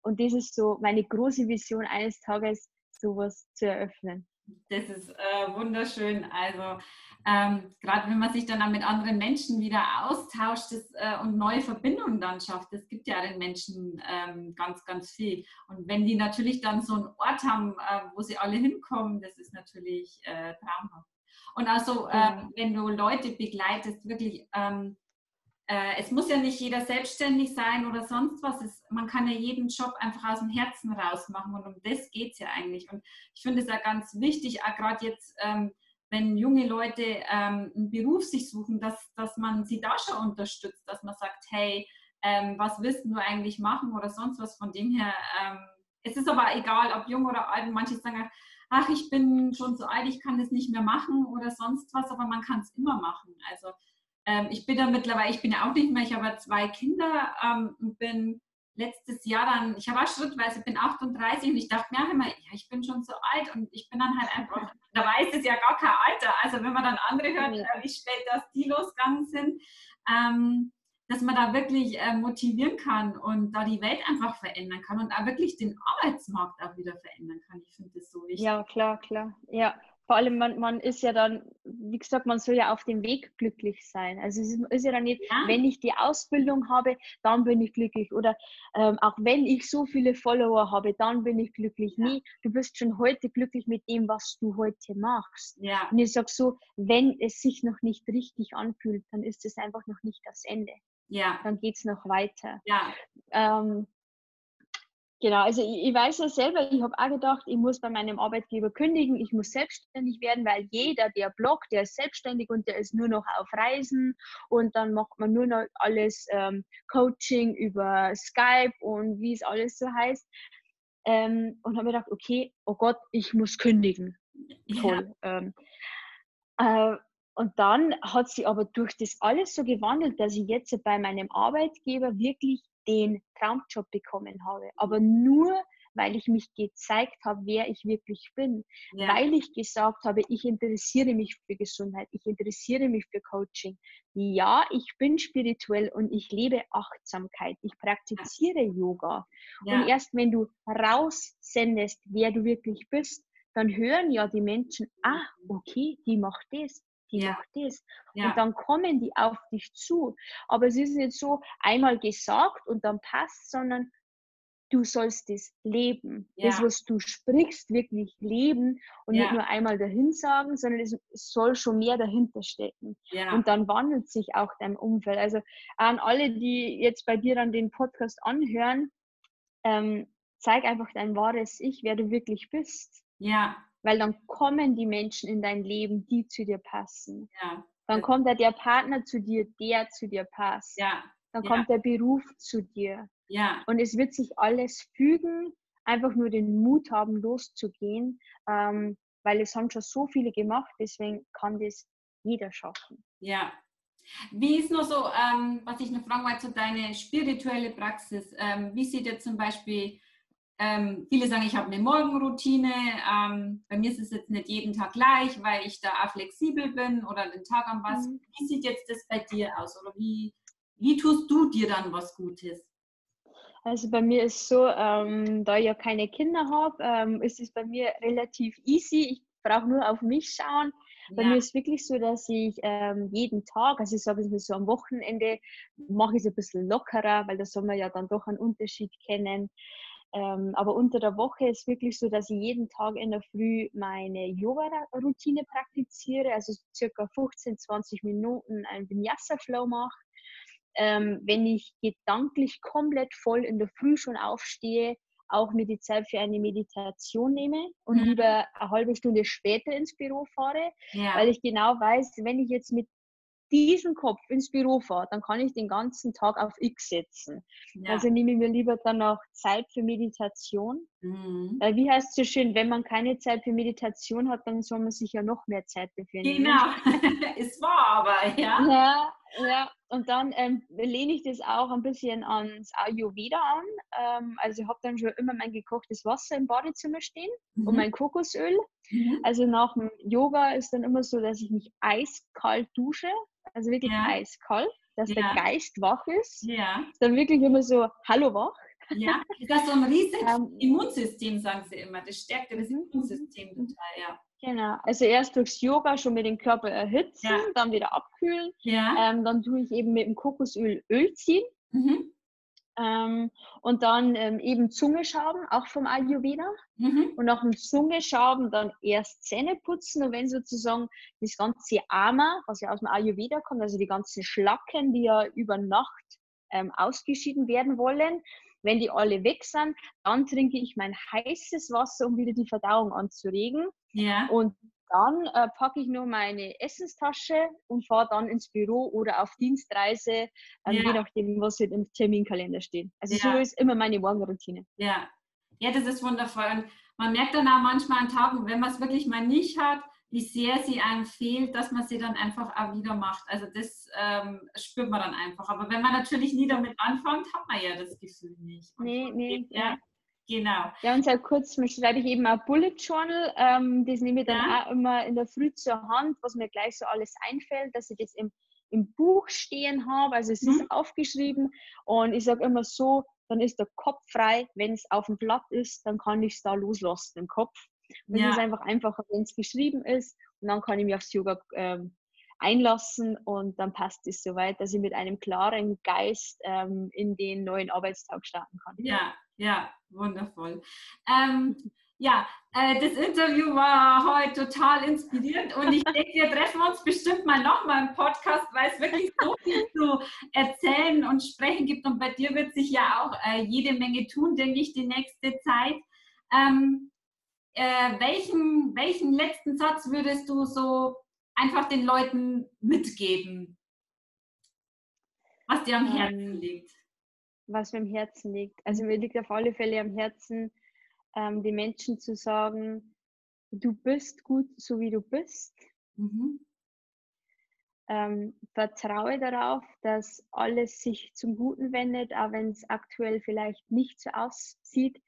Und das ist so meine große Vision eines Tages, sowas zu eröffnen. Das ist äh, wunderschön. Also ähm, gerade wenn man sich dann mit anderen Menschen wieder austauscht das, äh, und neue Verbindungen dann schafft, das gibt ja den Menschen ähm, ganz, ganz viel. Und wenn die natürlich dann so einen Ort haben, äh, wo sie alle hinkommen, das ist natürlich äh, traumhaft. Und also, ähm, wenn du Leute begleitest, wirklich, ähm, äh, es muss ja nicht jeder selbstständig sein oder sonst was. Es, man kann ja jeden Job einfach aus dem Herzen raus machen und um das geht es ja eigentlich. Und ich finde es ja ganz wichtig, auch gerade jetzt, ähm, wenn junge Leute ähm, einen Beruf sich suchen, dass, dass man sie da schon unterstützt, dass man sagt, hey, ähm, was willst du eigentlich machen oder sonst was. Von dem her, ähm, es ist aber egal, ob jung oder alt. Manche sagen, ach, ich bin schon so alt, ich kann das nicht mehr machen oder sonst was, aber man kann es immer machen. Also ähm, ich bin da mittlerweile, ich bin ja auch nicht mehr, ich habe zwei Kinder ähm, und bin letztes Jahr dann, ich habe auch schrittweise, bin 38 und ich dachte mir auch immer, ja, ich bin schon so alt und ich bin dann halt einfach, da weiß es ja gar kein Alter. Also wenn man dann andere hört, ja. wie spät das die losgegangen sind, ähm, dass man da wirklich äh, motivieren kann und da die Welt einfach verändern kann und auch wirklich den Arbeitsmarkt auch wieder verändern kann. Ich finde das so wichtig. Ja, klar, klar. Ja, vor allem, man, man ist ja dann, wie gesagt, man soll ja auf dem Weg glücklich sein. Also es ist, ja dann nicht, ja. wenn ich die Ausbildung habe, dann bin ich glücklich. Oder ähm, auch wenn ich so viele Follower habe, dann bin ich glücklich. Ja. Nee, du bist schon heute glücklich mit dem, was du heute machst. Ja. Und ich sage so, wenn es sich noch nicht richtig anfühlt, dann ist es einfach noch nicht das Ende ja. dann geht es noch weiter. Ja. Ähm, genau, also ich, ich, weiß ja selber, ich habe auch gedacht, ich muss bei meinem Arbeitgeber kündigen, ich muss selbstständig werden, weil jeder, der bloggt, der ist selbstständig und der ist nur noch auf Reisen und dann macht man nur noch alles ähm, Coaching über Skype und wie es alles so heißt. Ähm, und habe mir gedacht, okay, oh Gott, ich muss kündigen. Toll. Ja. Ähm, äh, und dann hat sie aber durch das alles so gewandelt, dass ich jetzt bei meinem Arbeitgeber wirklich den Traumjob bekommen habe. Aber nur, weil ich mich gezeigt habe, wer ich wirklich bin. Ja. Weil ich gesagt habe, ich interessiere mich für Gesundheit, ich interessiere mich für Coaching. Ja, ich bin spirituell und ich lebe Achtsamkeit. Ich praktiziere ja. Yoga. Ja. Und erst wenn du raussendest, wer du wirklich bist, dann hören ja die Menschen, ah, okay, die macht das, die ja. macht das. Ja. Und dann kommen die auf dich zu. Aber es ist nicht so einmal gesagt und dann passt, sondern du sollst das leben. Ja. Das, was du sprichst, wirklich leben und ja. nicht nur einmal dahin sagen, sondern es soll schon mehr dahinter stecken. Ja. Und dann wandelt sich auch dein Umfeld. Also an alle, die jetzt bei dir dann den Podcast anhören, ähm, zeig einfach dein wahres Ich, wer du wirklich bist. Ja weil dann kommen die Menschen in dein Leben, die zu dir passen. Ja. Dann kommt ja der Partner zu dir, der zu dir passt. Ja. Dann ja. kommt der Beruf zu dir. Ja. Und es wird sich alles fügen, einfach nur den Mut haben, loszugehen, ähm, weil es haben schon so viele gemacht, deswegen kann das jeder schaffen. Ja. Wie ist nur so, ähm, was ich noch fragen wollte, deine spirituelle Praxis? Ähm, wie sieht jetzt zum Beispiel ähm, viele sagen, ich habe eine Morgenroutine. Ähm, bei mir ist es jetzt nicht jeden Tag gleich, weil ich da auch flexibel bin oder den Tag am was. Mhm. Wie sieht jetzt das bei dir aus? Oder wie, wie tust du dir dann was Gutes? Also bei mir ist so, ähm, da ich ja keine Kinder habe, ähm, ist es bei mir relativ easy. Ich brauche nur auf mich schauen. Bei ja. mir ist es wirklich so, dass ich ähm, jeden Tag, also ich sage es mal so am Wochenende, mache ich es ein bisschen lockerer, weil da soll man ja dann doch einen Unterschied kennen. Ähm, aber unter der Woche ist es wirklich so, dass ich jeden Tag in der Früh meine Yoga-Routine praktiziere, also circa 15, 20 Minuten einen Vinyasa-Flow mache. Ähm, wenn ich gedanklich komplett voll in der Früh schon aufstehe, auch mir die Zeit für eine Meditation nehme und mhm. lieber eine halbe Stunde später ins Büro fahre, ja. weil ich genau weiß, wenn ich jetzt mit diesen Kopf ins Büro fahre, dann kann ich den ganzen Tag auf X setzen. Ja. Also nehme ich mir lieber dann auch Zeit für Meditation. Mhm. Weil wie heißt es so schön, wenn man keine Zeit für Meditation hat, dann soll man sich ja noch mehr Zeit dafür nehmen. Genau, es war aber, ja. Ja, ja. und dann ähm, lehne ich das auch ein bisschen ans Ayurveda an. Ähm, also ich habe dann schon immer mein gekochtes Wasser im Badezimmer stehen mhm. und mein Kokosöl. Mhm. Also nach dem Yoga ist dann immer so, dass ich mich eiskalt dusche also wirklich ja. eiskalt, dass ja. der Geist wach ist. Ja. Ist dann wirklich immer so, hallo wach. Ja, ist das so ein riesiges ähm, Immunsystem, sagen sie immer. Das stärkt das mhm. Immunsystem total, ja. Genau, also erst durchs Yoga schon mit dem Körper erhitzen, ja. dann wieder abkühlen. Ja. Ähm, dann tue ich eben mit dem Kokosöl Öl ziehen. Mhm. Ähm, und dann ähm, eben Zungeschaben, auch vom Ayurveda. Mhm. Und nach dem Zungeschaben dann erst Zähne putzen und wenn sozusagen das ganze Ama, was ja aus dem Ayurveda kommt, also die ganzen Schlacken, die ja über Nacht ähm, ausgeschieden werden wollen, wenn die alle weg sind, dann trinke ich mein heißes Wasser, um wieder die Verdauung anzuregen. Ja. Und dann äh, packe ich nur meine Essenstasche und fahre dann ins Büro oder auf Dienstreise, ähm, ja. je nachdem, was halt im Terminkalender steht. Also ja. so ist immer meine Morgenroutine. Ja. ja, das ist wundervoll. Und man merkt dann auch manchmal an Tagen, wenn man es wirklich mal nicht hat, wie sehr sie einem fehlt, dass man sie dann einfach auch wieder macht. Also das ähm, spürt man dann einfach. Aber wenn man natürlich nie damit anfängt, hat man ja das Gefühl nicht. Und nee, nee. Ja, Genau. Ja, und seit kurzem schreibe ich eben ein Bullet Journal. Ähm, das nehme ich dann ja. auch immer in der Früh zur Hand, was mir gleich so alles einfällt, dass ich das im, im Buch stehen habe. Also es mhm. ist aufgeschrieben und ich sage immer so, dann ist der Kopf frei. Wenn es auf dem Blatt ist, dann kann ich es da loslassen im Kopf. Und ja. ist einfach einfacher, wenn es geschrieben ist. Und dann kann ich mich aufs Yoga ähm, einlassen und dann passt es soweit, dass ich mit einem klaren Geist ähm, in den neuen Arbeitstag starten kann. Ja, ja, wundervoll. Ähm, ja, äh, das Interview war heute total inspirierend und ich denke, wir treffen uns bestimmt mal nochmal im Podcast, weil es wirklich so viel zu erzählen und sprechen gibt und bei dir wird sich ja auch äh, jede Menge tun, denke ich, die nächste Zeit. Ähm, äh, welchen, welchen letzten Satz würdest du so einfach den Leuten mitgeben, was dir am ähm, Herzen liegt? Was mir am Herzen liegt. Also mir liegt auf alle Fälle am Herzen, ähm, den Menschen zu sagen, du bist gut, so wie du bist. Mhm. Ähm, vertraue darauf, dass alles sich zum Guten wendet, auch wenn es aktuell vielleicht nicht so aussieht.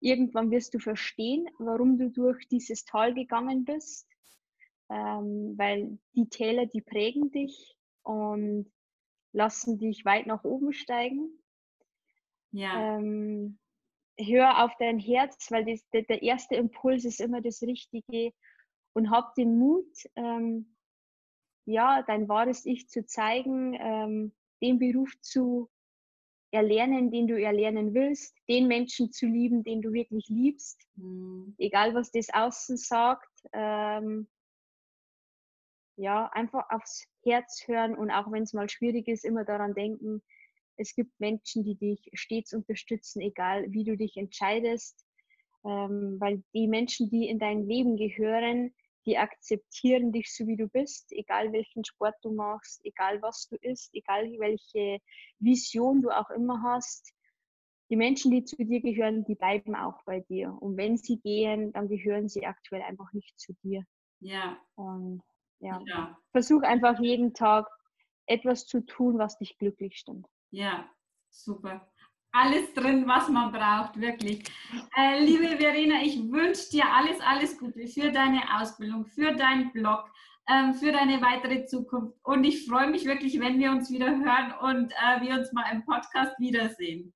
Irgendwann wirst du verstehen, warum du durch dieses Tal gegangen bist ähm, weil die Täler, die prägen dich und lassen dich weit nach oben steigen. Ja. Ähm, hör auf dein Herz, weil das, der, der, erste Impuls ist immer das Richtige und hab den Mut, ähm, ja, dein wahres Ich zu zeigen, ähm, den Beruf zu erlernen, den du erlernen willst, den Menschen zu lieben, den du wirklich liebst, mhm. egal was das Außen sagt. Ähm, ja, einfach aufs Herz hören und auch wenn es mal schwierig ist, immer daran denken, es gibt Menschen, die dich stets unterstützen, egal wie du dich entscheidest, ähm, weil die Menschen, die in dein Leben gehören, die akzeptieren dich so wie du bist, egal welchen Sport du machst, egal was du isst, egal welche Vision du auch immer hast. Die Menschen, die zu dir gehören, die bleiben auch bei dir. Und wenn sie gehen, dann gehören sie aktuell einfach nicht zu dir. Ja. Und ja. ja. Versuch einfach jeden Tag etwas zu tun, was dich glücklich stimmt. Ja, super. Alles drin, was man braucht, wirklich. Äh, liebe Verena, ich wünsche dir alles, alles Gute für deine Ausbildung, für deinen Blog, ähm, für deine weitere Zukunft. Und ich freue mich wirklich, wenn wir uns wieder hören und äh, wir uns mal im Podcast wiedersehen.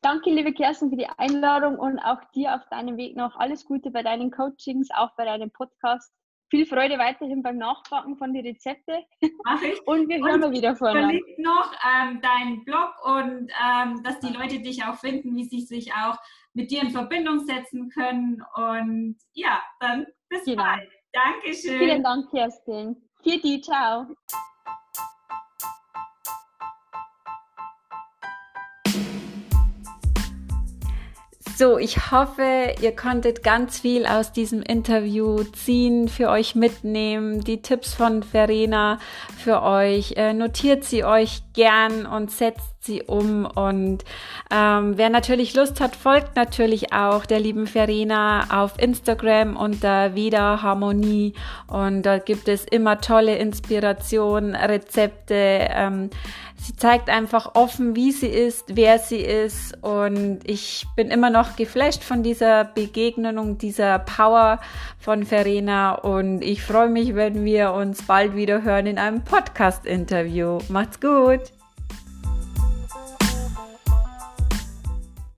Danke, liebe Kerstin, für die Einladung und auch dir auf deinem Weg noch alles Gute bei deinen Coachings, auch bei deinem Podcast. Viel Freude weiterhin beim Nachbacken von den Rezepte. Mach ich. Und wir hören mal wieder voneinander. Verlinkt noch ähm, deinen Blog und ähm, dass die Leute dich auch finden, wie sie sich auch mit dir in Verbindung setzen können. Und ja, dann bis genau. bald. Dankeschön. Vielen Dank, Kerstin. Die, ciao. So, ich hoffe, ihr konntet ganz viel aus diesem Interview ziehen, für euch mitnehmen, die Tipps von Verena für euch. Äh, notiert sie euch gern und setzt sie um. Und ähm, wer natürlich Lust hat, folgt natürlich auch der lieben Verena auf Instagram unter Wieder Harmonie. Und da gibt es immer tolle Inspirationen, Rezepte. Ähm, Sie zeigt einfach offen, wie sie ist, wer sie ist. Und ich bin immer noch geflasht von dieser Begegnung, dieser Power von Verena. Und ich freue mich, wenn wir uns bald wieder hören in einem Podcast-Interview. Macht's gut!